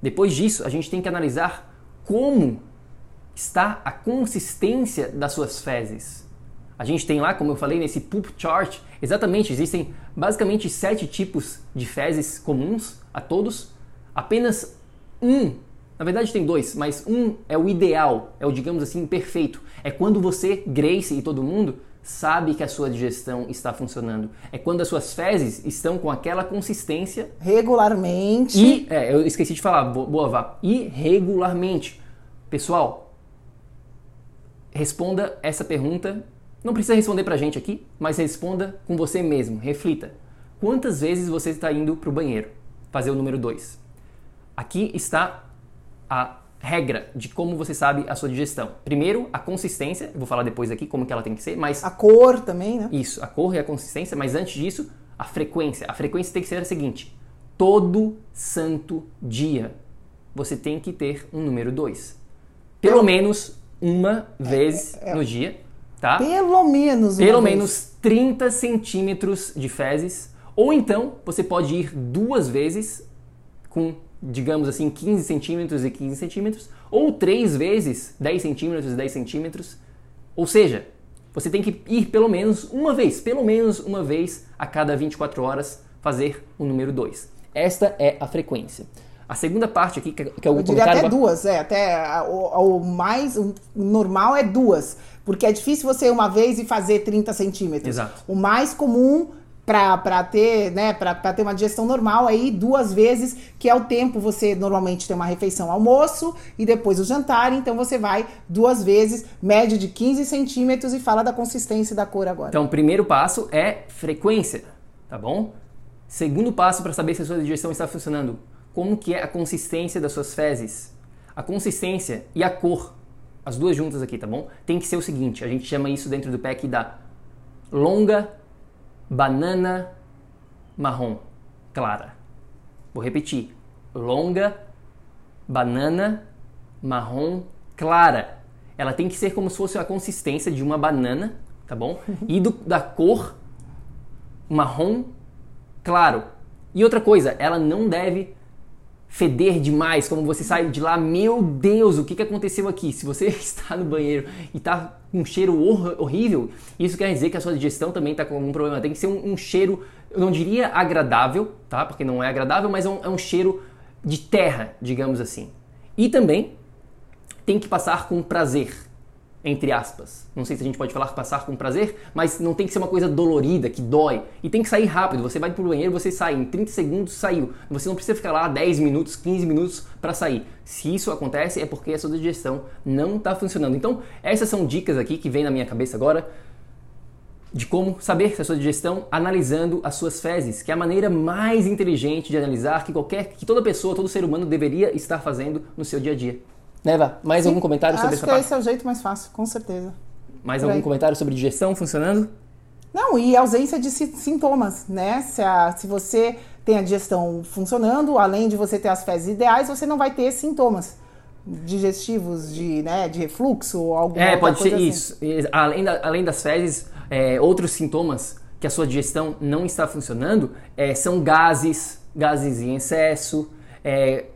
Depois disso, a gente tem que analisar como está a consistência das suas fezes. A gente tem lá, como eu falei nesse poop chart, exatamente, existem basicamente sete tipos de fezes comuns a todos. Apenas um, na verdade tem dois, mas um é o ideal, é o digamos assim perfeito. É quando você, Grace e todo mundo, sabe que a sua digestão está funcionando. É quando as suas fezes estão com aquela consistência regularmente. E, é, eu esqueci de falar, boa vá. E regularmente. Pessoal, responda essa pergunta. Não precisa responder pra gente aqui, mas responda com você mesmo. Reflita. Quantas vezes você está indo pro banheiro? Fazer o número 2. Aqui está a regra de como você sabe a sua digestão. Primeiro, a consistência, eu vou falar depois aqui como que ela tem que ser, mas a cor também, né? Isso, a cor e a consistência, mas antes disso, a frequência. A frequência tem que ser a seguinte: todo santo dia você tem que ter um número 2. Pelo eu... menos uma vez é, é, é, no dia, tá? Pelo menos uma Pelo vez. menos 30 centímetros de fezes. Ou então, você pode ir duas vezes com digamos assim, 15 centímetros e 15 centímetros, ou três vezes 10 centímetros e 10 centímetros. Ou seja, você tem que ir pelo menos uma vez, pelo menos uma vez a cada 24 horas fazer o número 2. Esta é a frequência. A segunda parte aqui, que é o Eu diria até duas, é, até o, o mais o normal é duas, porque é difícil você uma vez e fazer 30 centímetros. Exato. O mais comum para ter, né, para ter uma digestão normal aí duas vezes, que é o tempo você normalmente tem uma refeição almoço e depois o jantar, então você vai duas vezes, média de 15 centímetros e fala da consistência e da cor agora. Então, o primeiro passo é frequência, tá bom? Segundo passo para saber se a sua digestão está funcionando, como que é a consistência das suas fezes? A consistência e a cor, as duas juntas aqui, tá bom? Tem que ser o seguinte, a gente chama isso dentro do PEC da longa banana marrom clara. Vou repetir: longa, banana marrom clara. Ela tem que ser como se fosse a consistência de uma banana, tá bom? E do, da cor marrom claro. E outra coisa, ela não deve feder demais, como você sai de lá, meu Deus, o que, que aconteceu aqui? Se você está no banheiro e está com um cheiro hor horrível, isso quer dizer que a sua digestão também está com algum problema. Tem que ser um, um, cheiro, eu não diria agradável, tá? Porque não é agradável, mas é um, é um cheiro de terra, digamos assim. E também tem que passar com prazer entre aspas. Não sei se a gente pode falar passar com prazer, mas não tem que ser uma coisa dolorida, que dói. E tem que sair rápido. Você vai pro banheiro, você sai em 30 segundos, saiu. Você não precisa ficar lá 10 minutos, 15 minutos para sair. Se isso acontece, é porque a sua digestão não está funcionando. Então, essas são dicas aqui que vem na minha cabeça agora de como saber se a sua digestão analisando as suas fezes, que é a maneira mais inteligente de analisar que qualquer que toda pessoa, todo ser humano deveria estar fazendo no seu dia a dia. Neva, mais Sim, algum comentário sobre essa parte? Acho que esse é o jeito mais fácil, com certeza. Mais Por algum aí. comentário sobre digestão funcionando? Não, e ausência de sintomas, né? Se, a, se você tem a digestão funcionando, além de você ter as fezes ideais, você não vai ter sintomas digestivos de, né, de refluxo ou alguma É, pode ser assim. isso. Além, da, além das fezes, é, outros sintomas que a sua digestão não está funcionando é, são gases, gases em excesso, é,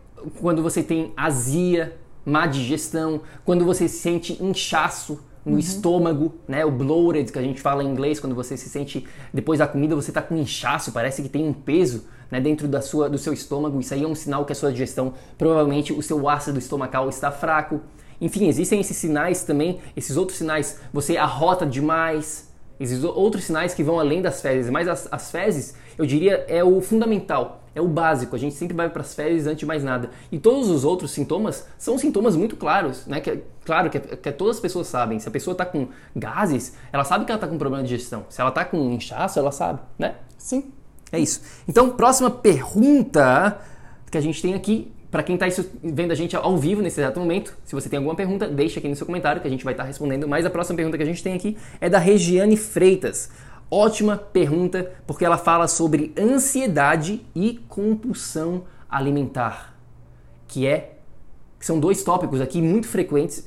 quando você tem azia, má digestão, quando você se sente inchaço no uhum. estômago, né? O bloated que a gente fala em inglês, quando você se sente depois da comida você está com inchaço, parece que tem um peso, né, dentro da sua do seu estômago. Isso aí é um sinal que a sua digestão, provavelmente o seu ácido estomacal está fraco. Enfim, existem esses sinais também, esses outros sinais, você arrota demais, Existem outros sinais que vão além das fezes, mas as, as fezes, eu diria, é o fundamental, é o básico. A gente sempre vai para as fezes antes de mais nada. E todos os outros sintomas são sintomas muito claros, né? Que, claro que, que todas as pessoas sabem. Se a pessoa está com gases, ela sabe que ela está com problema de digestão. Se ela está com inchaço, ela sabe, né? Sim. É isso. Então, próxima pergunta que a gente tem aqui para quem está vendo a gente ao vivo nesse exato momento, se você tem alguma pergunta, deixa aqui no seu comentário que a gente vai estar tá respondendo. Mas a próxima pergunta que a gente tem aqui é da Regiane Freitas. Ótima pergunta, porque ela fala sobre ansiedade e compulsão alimentar, que é que são dois tópicos aqui muito frequentes,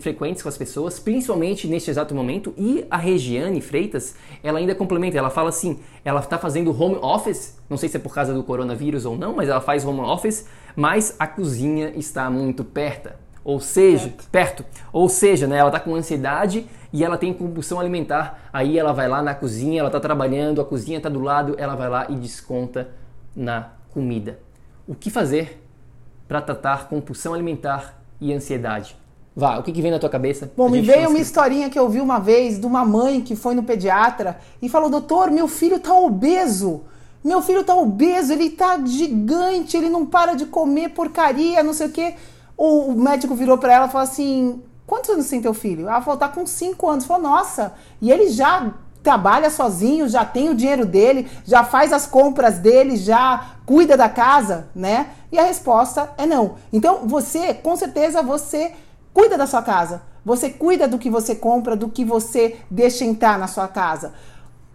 frequentes com as pessoas, principalmente neste exato momento. E a Regiane Freitas, ela ainda complementa, ela fala assim, ela está fazendo home office, não sei se é por causa do coronavírus ou não, mas ela faz home office, mas a cozinha está muito perto. Ou seja, perto, perto ou seja, né, ela está com ansiedade e ela tem compulsão alimentar, aí ela vai lá na cozinha, ela está trabalhando, a cozinha está do lado, ela vai lá e desconta na comida. O que fazer para tratar compulsão alimentar e ansiedade? Vá, o que, que vem na tua cabeça? Bom, me veio uma historinha que eu vi uma vez de uma mãe que foi no pediatra e falou: Doutor, meu filho tá obeso. Meu filho tá obeso, ele tá gigante, ele não para de comer porcaria, não sei o quê. O médico virou para ela e falou assim: Quantos anos tem teu filho? Ela falou: Tá com 5 anos. Falou: Nossa, e ele já trabalha sozinho, já tem o dinheiro dele, já faz as compras dele, já cuida da casa, né? E a resposta é não. Então, você, com certeza, você cuida da sua casa. Você cuida do que você compra, do que você deixa entrar na sua casa.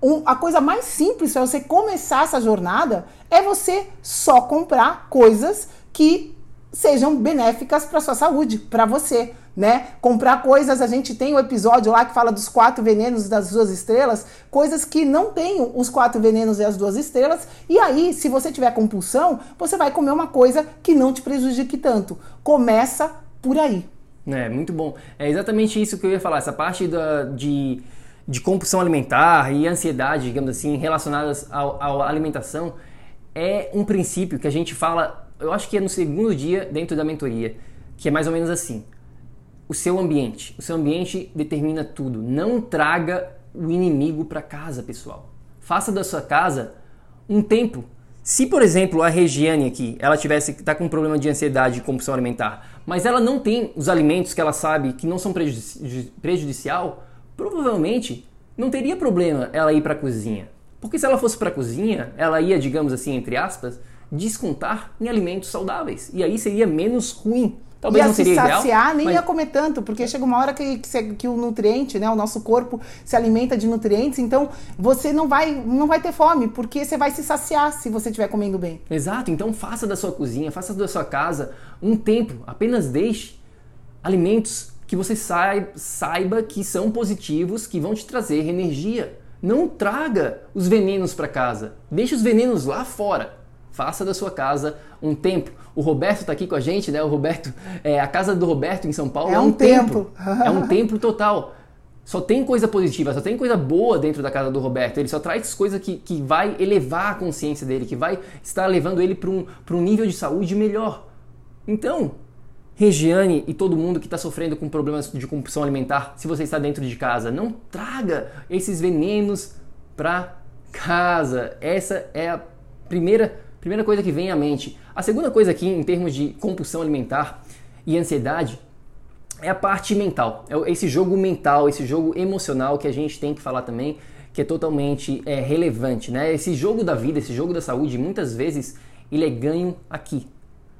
Um, a coisa mais simples para você começar essa jornada é você só comprar coisas que sejam benéficas para sua saúde, para você né? Comprar coisas, a gente tem o um episódio lá que fala dos quatro venenos das duas estrelas, coisas que não têm os quatro venenos e as duas estrelas. E aí, se você tiver compulsão, você vai comer uma coisa que não te prejudique tanto. Começa por aí. É, muito bom. É exatamente isso que eu ia falar, essa parte da, de, de compulsão alimentar e ansiedade, digamos assim, relacionadas à alimentação, é um princípio que a gente fala, eu acho que é no segundo dia dentro da mentoria, que é mais ou menos assim o seu ambiente. O seu ambiente determina tudo. Não traga o inimigo para casa, pessoal. Faça da sua casa um templo. Se, por exemplo, a Regiane aqui, ela tivesse tá com um problema de ansiedade e compulsão alimentar, mas ela não tem os alimentos que ela sabe que não são prejudici prejudicial, provavelmente não teria problema ela ir para a cozinha. Porque se ela fosse para a cozinha, ela ia, digamos assim, entre aspas, descontar em alimentos saudáveis. E aí seria menos ruim. Talvez ia não seria se saciar, ideal, nem mas... ia comer tanto, porque chega uma hora que, que, que, o nutriente, né, o nosso corpo se alimenta de nutrientes, então você não vai, não vai ter fome, porque você vai se saciar se você estiver comendo bem. Exato, então faça da sua cozinha, faça da sua casa um tempo, apenas deixe alimentos que você saiba, saiba que são positivos, que vão te trazer energia. Não traga os venenos para casa, deixe os venenos lá fora. Faça da sua casa um templo. O Roberto está aqui com a gente, né? O Roberto, é, a casa do Roberto em São Paulo é, é um, templo. templo. é um templo total. Só tem coisa positiva, só tem coisa boa dentro da casa do Roberto. Ele só traz coisa que, que vai elevar a consciência dele, que vai estar levando ele para um, um nível de saúde melhor. Então, Regiane e todo mundo que está sofrendo com problemas de compulsão alimentar, se você está dentro de casa, não traga esses venenos para casa. Essa é a primeira Primeira coisa que vem à mente. A segunda coisa aqui, em termos de compulsão alimentar e ansiedade, é a parte mental. É esse jogo mental, esse jogo emocional que a gente tem que falar também, que é totalmente é, relevante. Né? Esse jogo da vida, esse jogo da saúde, muitas vezes ele é ganho aqui,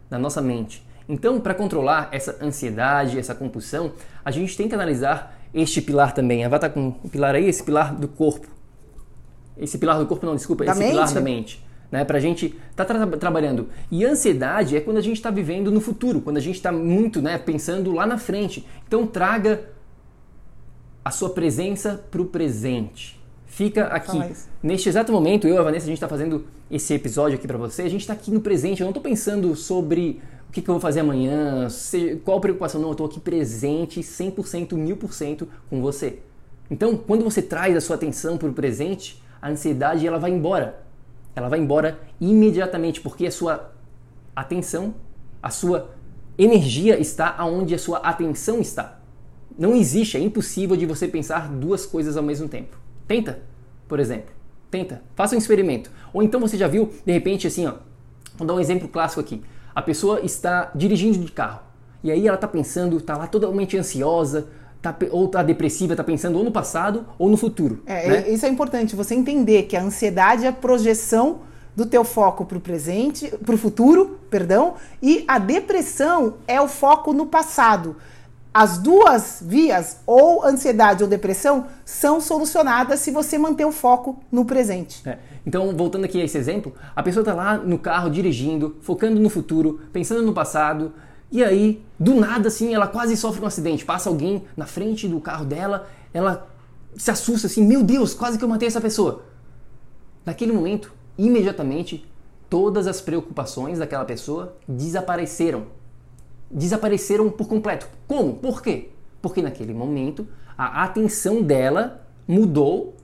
na nossa mente. Então, para controlar essa ansiedade, essa compulsão, a gente tem que analisar este pilar também. A Vá tá com o pilar aí, esse pilar do corpo. Esse pilar do corpo, não, desculpa, da esse mente? pilar da mente né? Para a gente estar tá tra trabalhando. E ansiedade é quando a gente está vivendo no futuro, quando a gente está muito né, pensando lá na frente. Então traga a sua presença para o presente. Fica aqui. Neste exato momento, eu e a Vanessa, a gente está fazendo esse episódio aqui para você. A gente está aqui no presente. Eu não estou pensando sobre o que, que, eu vou fazer amanhã, se, qual preocupação. Não, eu estou aqui presente 100%, 1000% com você. Então, quando você traz a sua atenção para o presente, a ansiedade ela vai embora ela vai embora imediatamente, porque a sua atenção, a sua energia está aonde a sua atenção está. Não existe, é impossível de você pensar duas coisas ao mesmo tempo. Tenta, por exemplo. Tenta, faça um experimento. Ou então você já viu, de repente, assim, ó, vou dar um exemplo clássico aqui. A pessoa está dirigindo de carro. E aí ela está pensando, está lá totalmente ansiosa, tá, ou tá depressiva, tá pensando ou no passado ou no futuro. É, né? isso é importante, você entender que a ansiedade é a projeção do teu foco para o presente, para o futuro, perdão, e a depressão é o foco no passado. As duas vias, ou ansiedade ou depressão, são solucionadas se você manter o foco no presente. É. Então, voltando aqui a esse exemplo, a pessoa está lá no carro dirigindo, focando no futuro, pensando no passado, e aí, do nada, assim, ela quase sofre um acidente. Passa alguém na frente do carro dela, ela se assusta assim: Meu Deus, quase que eu matei essa pessoa. Naquele momento, imediatamente, todas as preocupações daquela pessoa desapareceram. Desapareceram por completo. Como? Por quê? Porque naquele momento a atenção dela mudou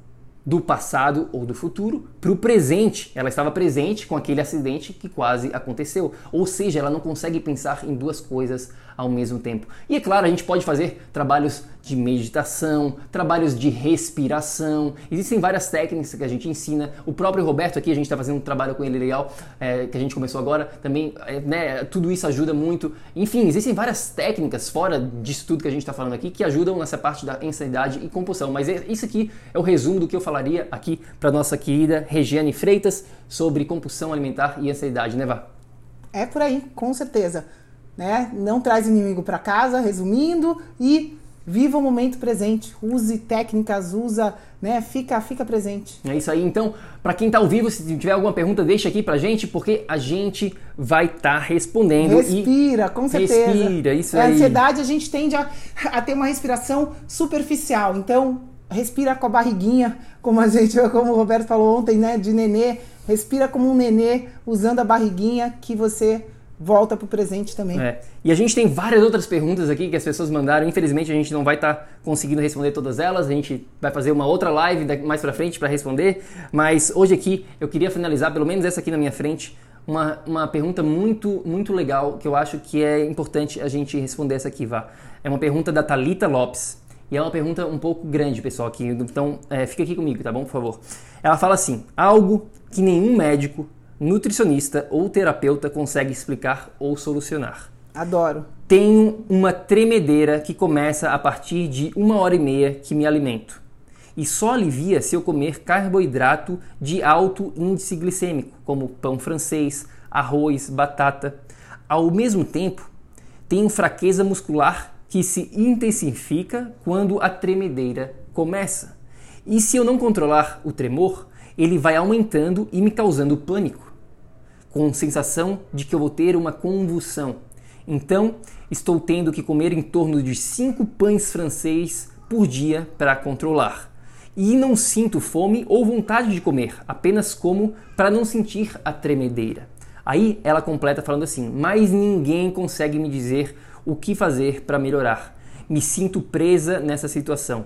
do passado ou do futuro para o presente. Ela estava presente com aquele acidente que quase aconteceu. Ou seja, ela não consegue pensar em duas coisas ao mesmo tempo. E é claro, a gente pode fazer trabalhos de meditação, trabalhos de respiração. Existem várias técnicas que a gente ensina. O próprio Roberto aqui, a gente está fazendo um trabalho com ele legal, é, que a gente começou agora. Também, é, né, tudo isso ajuda muito. Enfim, existem várias técnicas fora disso tudo que a gente está falando aqui que ajudam nessa parte da ansiedade e compulsão. Mas é, isso aqui é o resumo do que eu falaria aqui para nossa querida Regiane Freitas sobre compulsão alimentar e ansiedade, né, Vá? É por aí, com certeza né? Não traz inimigo para casa, resumindo, e viva o momento presente. Use técnicas, usa, né? Fica, fica presente. É isso aí. Então, para quem está ao vivo, se tiver alguma pergunta, deixa aqui pra gente, porque a gente vai estar tá respondendo. Respira, com certeza. Respira, isso é, aí. A ansiedade, a gente tende a, a ter uma respiração superficial. Então, respira com a barriguinha, como a gente, como o Roberto falou ontem, né? De nenê. Respira como um nenê, usando a barriguinha que você volta para o presente também. É. E a gente tem várias outras perguntas aqui que as pessoas mandaram. Infelizmente a gente não vai estar tá conseguindo responder todas elas. A gente vai fazer uma outra live mais para frente para responder. Mas hoje aqui eu queria finalizar, pelo menos essa aqui na minha frente, uma, uma pergunta muito muito legal que eu acho que é importante a gente responder essa aqui, vá. É uma pergunta da Talita Lopes. E é uma pergunta um pouco grande, pessoal, aqui. Então, é, fica aqui comigo, tá bom? Por favor. Ela fala assim: algo que nenhum médico nutricionista ou terapeuta consegue explicar ou solucionar. Adoro. Tenho uma tremedeira que começa a partir de uma hora e meia que me alimento. E só alivia se eu comer carboidrato de alto índice glicêmico, como pão francês, arroz, batata. Ao mesmo tempo, tenho fraqueza muscular que se intensifica quando a tremedeira começa. E se eu não controlar o tremor, ele vai aumentando e me causando pânico com sensação de que eu vou ter uma convulsão. Então, estou tendo que comer em torno de 5 pães francês por dia para controlar. E não sinto fome ou vontade de comer, apenas como para não sentir a tremedeira. Aí ela completa falando assim: Mas ninguém consegue me dizer o que fazer para melhorar. Me sinto presa nessa situação.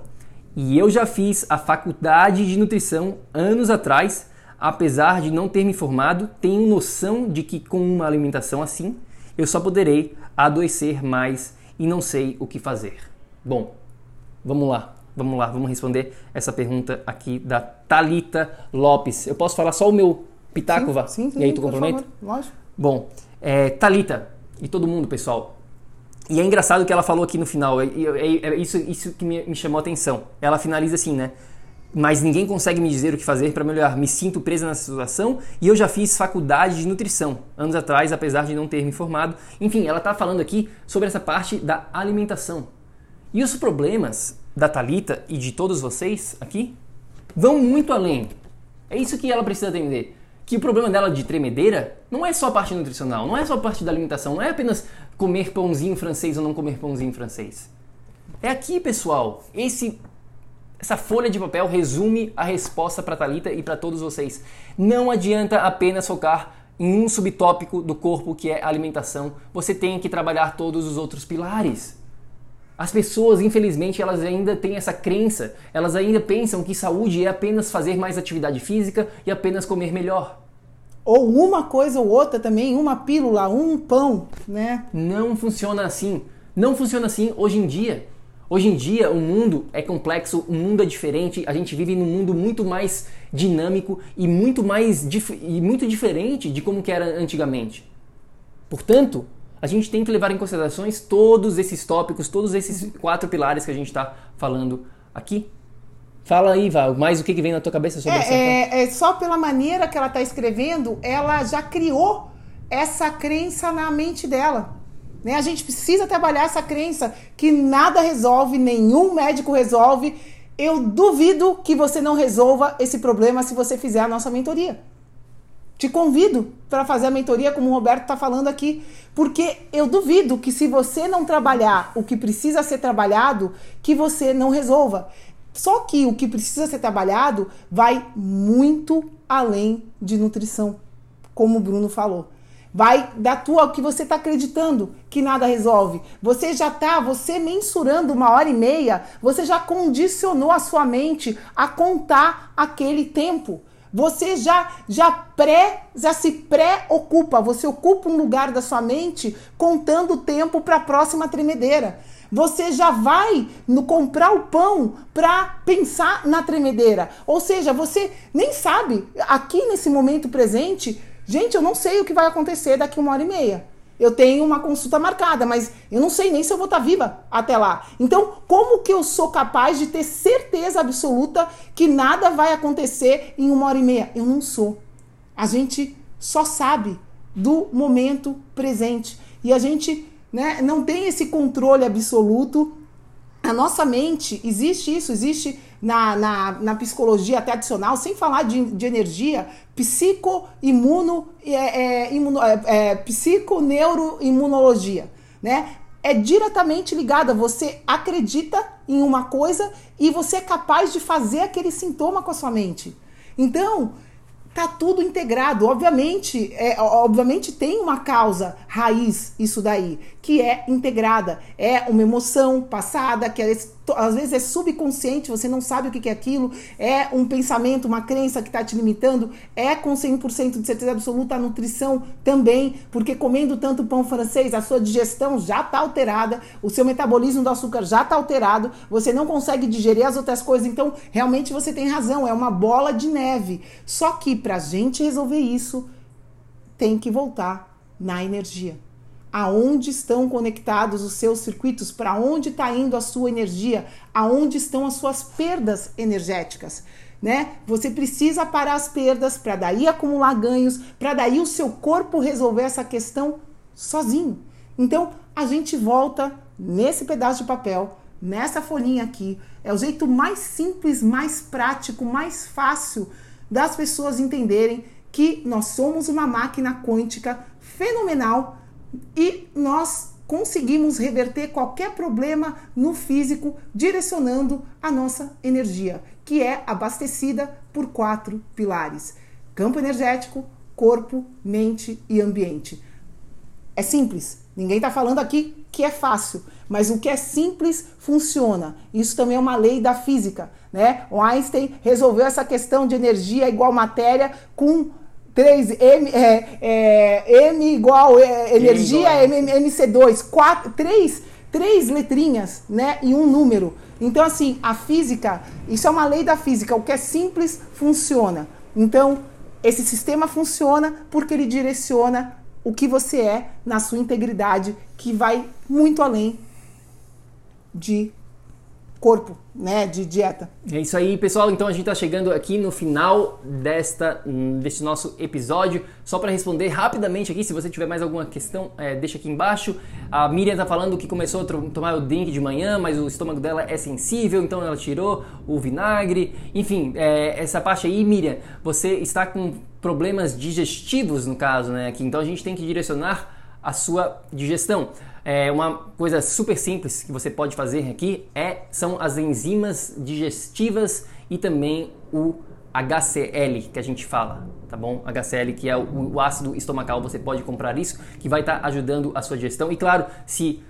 E eu já fiz a faculdade de nutrição anos atrás apesar de não ter me formado, tenho noção de que com uma alimentação assim, eu só poderei adoecer mais e não sei o que fazer. Bom, vamos lá. Vamos lá, vamos responder essa pergunta aqui da Talita Lopes. Eu posso falar só o meu pitaco, sim, Vá? Sim, sim, e aí tu complementa? Lógico. Bom, é, Talita e todo mundo, pessoal. E é engraçado que ela falou aqui no final, é, é, é isso, isso que me, me chamou a atenção. Ela finaliza assim, né? Mas ninguém consegue me dizer o que fazer para melhorar. Me sinto presa nessa situação e eu já fiz faculdade de nutrição anos atrás, apesar de não ter me formado. Enfim, ela está falando aqui sobre essa parte da alimentação. E os problemas da Talita e de todos vocês aqui vão muito além. É isso que ela precisa entender. Que o problema dela de tremedeira não é só a parte nutricional, não é só a parte da alimentação, não é apenas comer pãozinho francês ou não comer pãozinho francês. É aqui, pessoal. Esse essa folha de papel resume a resposta para Talita e para todos vocês. Não adianta apenas focar em um subtópico do corpo que é alimentação. Você tem que trabalhar todos os outros pilares. As pessoas, infelizmente, elas ainda têm essa crença. Elas ainda pensam que saúde é apenas fazer mais atividade física e apenas comer melhor. Ou uma coisa ou outra também, uma pílula, um pão, né? Não funciona assim. Não funciona assim hoje em dia. Hoje em dia o mundo é complexo, o mundo é diferente, a gente vive num mundo muito mais dinâmico e muito mais e muito diferente de como que era antigamente. Portanto, a gente tem que levar em considerações todos esses tópicos, todos esses quatro pilares que a gente está falando aqui. Fala aí, Val, mais o que, que vem na tua cabeça sobre é, essa é, é, só pela maneira que ela está escrevendo, ela já criou essa crença na mente dela. Né? A gente precisa trabalhar essa crença que nada resolve, nenhum médico resolve. Eu duvido que você não resolva esse problema se você fizer a nossa mentoria. Te convido para fazer a mentoria, como o Roberto está falando aqui, porque eu duvido que se você não trabalhar o que precisa ser trabalhado, que você não resolva. Só que o que precisa ser trabalhado vai muito além de nutrição, como o Bruno falou. Vai da tua o que você está acreditando que nada resolve. Você já está, você mensurando uma hora e meia, você já condicionou a sua mente a contar aquele tempo. Você já já pré, já se preocupa, você ocupa um lugar da sua mente contando o tempo para a próxima tremedeira. Você já vai no comprar o pão para pensar na tremedeira. Ou seja, você nem sabe aqui nesse momento presente, gente, eu não sei o que vai acontecer daqui uma hora e meia eu tenho uma consulta marcada, mas eu não sei nem se eu vou estar viva até lá. Então, como que eu sou capaz de ter certeza absoluta que nada vai acontecer em uma hora e meia? Eu não sou. A gente só sabe do momento presente. E a gente né, não tem esse controle absoluto. A nossa mente, existe isso, existe na, na, na psicologia tradicional, sem falar de, de energia, psico-imuno, é, é, imuno, é, é, psico-neuroimunologia, né? É diretamente ligada. Você acredita em uma coisa e você é capaz de fazer aquele sintoma com a sua mente. Então, tá tudo integrado. Obviamente, é, obviamente tem uma causa raiz isso daí, que é integrada. É uma emoção passada, que é, às vezes é subconsciente, você não sabe o que é aquilo, é um pensamento, uma crença que está te limitando, é com 100% de certeza absoluta a nutrição também, porque comendo tanto pão francês, a sua digestão já está alterada, o seu metabolismo do açúcar já está alterado, você não consegue digerir as outras coisas, então realmente você tem razão, é uma bola de neve. Só que para a gente resolver isso, tem que voltar na energia aonde estão conectados os seus circuitos, para onde está indo a sua energia, aonde estão as suas perdas energéticas. Né? Você precisa parar as perdas para daí acumular ganhos, para daí o seu corpo resolver essa questão sozinho. Então, a gente volta nesse pedaço de papel, nessa folhinha aqui. É o jeito mais simples, mais prático, mais fácil das pessoas entenderem que nós somos uma máquina quântica fenomenal e nós conseguimos reverter qualquer problema no físico direcionando a nossa energia, que é abastecida por quatro pilares: campo energético, corpo, mente e ambiente. É simples. Ninguém está falando aqui que é fácil, mas o que é simples funciona. Isso também é uma lei da física, né? O Einstein resolveu essa questão de energia igual matéria com 3, M, é, é, M igual é, energia, M, MC2, 4, 3, 3 letrinhas, né? E um número. Então, assim, a física, isso é uma lei da física, o que é simples funciona. Então, esse sistema funciona porque ele direciona o que você é na sua integridade, que vai muito além de corpo, né, de dieta. É isso aí, pessoal. Então a gente está chegando aqui no final desta deste nosso episódio. Só para responder rapidamente aqui, se você tiver mais alguma questão, é, deixa aqui embaixo. A Miriam está falando que começou a tomar o drink de manhã, mas o estômago dela é sensível, então ela tirou o vinagre. Enfim, é, essa parte aí, Miriam, você está com problemas digestivos no caso, né? Aqui, então a gente tem que direcionar a sua digestão. É uma coisa super simples que você pode fazer aqui é são as enzimas digestivas e também o HCl que a gente fala, tá bom? HCl que é o, o ácido estomacal, você pode comprar isso que vai estar tá ajudando a sua digestão. E claro, se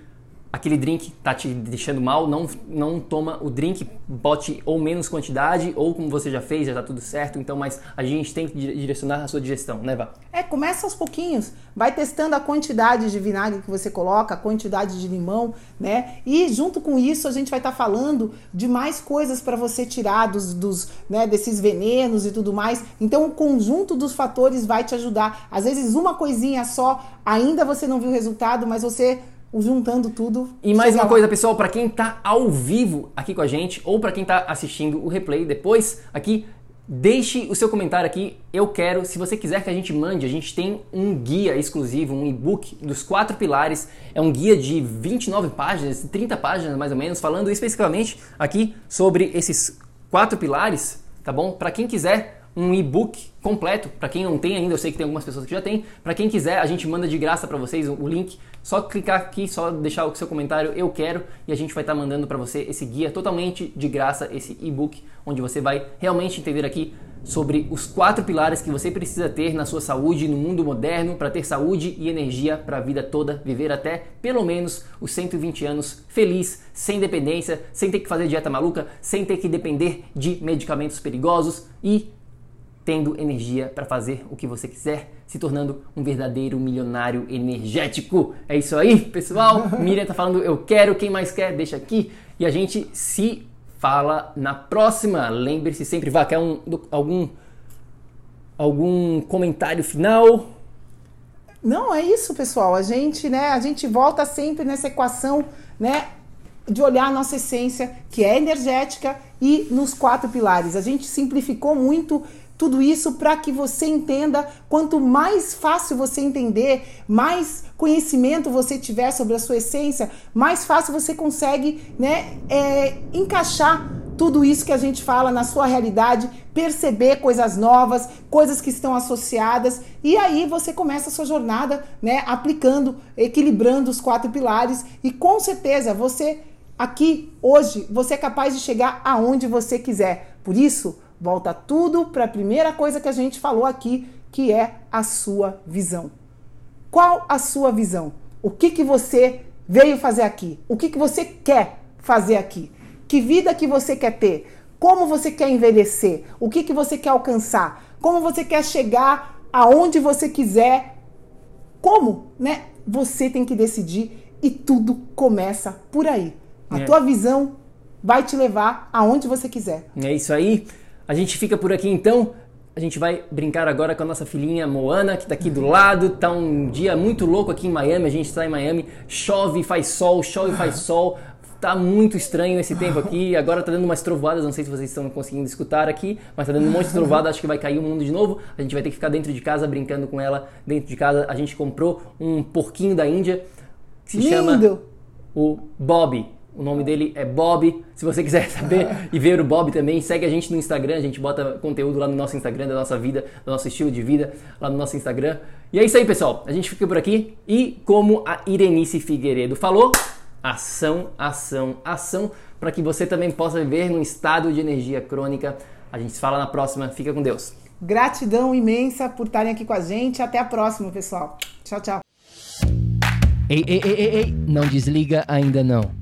aquele drink tá te deixando mal, não, não toma o drink, bote ou menos quantidade, ou como você já fez, já tá tudo certo, então, mas a gente tem que direcionar a sua digestão, né, Vá? É, começa aos pouquinhos, vai testando a quantidade de vinagre que você coloca, a quantidade de limão, né, e junto com isso a gente vai estar tá falando de mais coisas para você tirar dos, dos, né, desses venenos e tudo mais, então o conjunto dos fatores vai te ajudar, às vezes uma coisinha só, ainda você não viu o resultado, mas você juntando tudo. E mais uma lá. coisa, pessoal, para quem tá ao vivo aqui com a gente ou para quem tá assistindo o replay depois aqui, deixe o seu comentário aqui. Eu quero, se você quiser que a gente mande, a gente tem um guia exclusivo, um e-book dos quatro pilares. É um guia de 29 páginas, 30 páginas mais ou menos, falando especificamente aqui sobre esses quatro pilares, tá bom? Para quem quiser um e-book completo, para quem não tem ainda, eu sei que tem algumas pessoas que já tem. Para quem quiser, a gente manda de graça para vocês o link. Só clicar aqui, só deixar o seu comentário eu quero e a gente vai estar mandando para você esse guia totalmente de graça, esse e-book, onde você vai realmente entender aqui sobre os quatro pilares que você precisa ter na sua saúde no mundo moderno para ter saúde e energia para a vida toda, viver até pelo menos os 120 anos feliz, sem dependência, sem ter que fazer dieta maluca, sem ter que depender de medicamentos perigosos e tendo energia para fazer o que você quiser, se tornando um verdadeiro milionário energético. É isso aí, pessoal. Miriam tá falando eu quero, quem mais quer, deixa aqui e a gente se fala na próxima. Lembre-se sempre, vá, quer um, algum algum comentário final? Não, é isso, pessoal. A gente, né, a gente volta sempre nessa equação, né, de olhar a nossa essência, que é energética e nos quatro pilares. A gente simplificou muito tudo isso para que você entenda. Quanto mais fácil você entender, mais conhecimento você tiver sobre a sua essência, mais fácil você consegue né, é, encaixar tudo isso que a gente fala na sua realidade, perceber coisas novas, coisas que estão associadas, e aí você começa a sua jornada né, aplicando, equilibrando os quatro pilares, e com certeza você aqui hoje você é capaz de chegar aonde você quiser. Por isso, Volta tudo para a primeira coisa que a gente falou aqui, que é a sua visão. Qual a sua visão? O que, que você veio fazer aqui? O que, que você quer fazer aqui? Que vida que você quer ter? Como você quer envelhecer? O que, que você quer alcançar? Como você quer chegar aonde você quiser? Como, né? Você tem que decidir e tudo começa por aí. A É. tua visão vai te levar aonde você quiser. É isso aí. A gente fica por aqui então. A gente vai brincar agora com a nossa filhinha Moana, que tá aqui do lado. Tá um dia muito louco aqui em Miami. A gente está em Miami. Chove, faz sol, chove, faz sol. Tá muito estranho esse tempo aqui. Agora tá dando umas trovoadas. Não sei se vocês estão conseguindo escutar aqui, mas tá dando um monte de trovada. Acho que vai cair o mundo de novo. A gente vai ter que ficar dentro de casa brincando com ela. Dentro de casa a gente comprou um porquinho da Índia que se chama Lindo! o Bob. O nome dele é Bob. Se você quiser saber e ver o Bob também, segue a gente no Instagram. A gente bota conteúdo lá no nosso Instagram da nossa vida, do nosso estilo de vida, lá no nosso Instagram. E é isso aí, pessoal. A gente fica por aqui. E como a Irenice Figueiredo falou, ação, ação, ação, para que você também possa viver num estado de energia crônica. A gente se fala na próxima. Fica com Deus. Gratidão imensa por estarem aqui com a gente. Até a próxima, pessoal. Tchau, tchau. Ei, ei, ei, ei, ei, não desliga ainda não.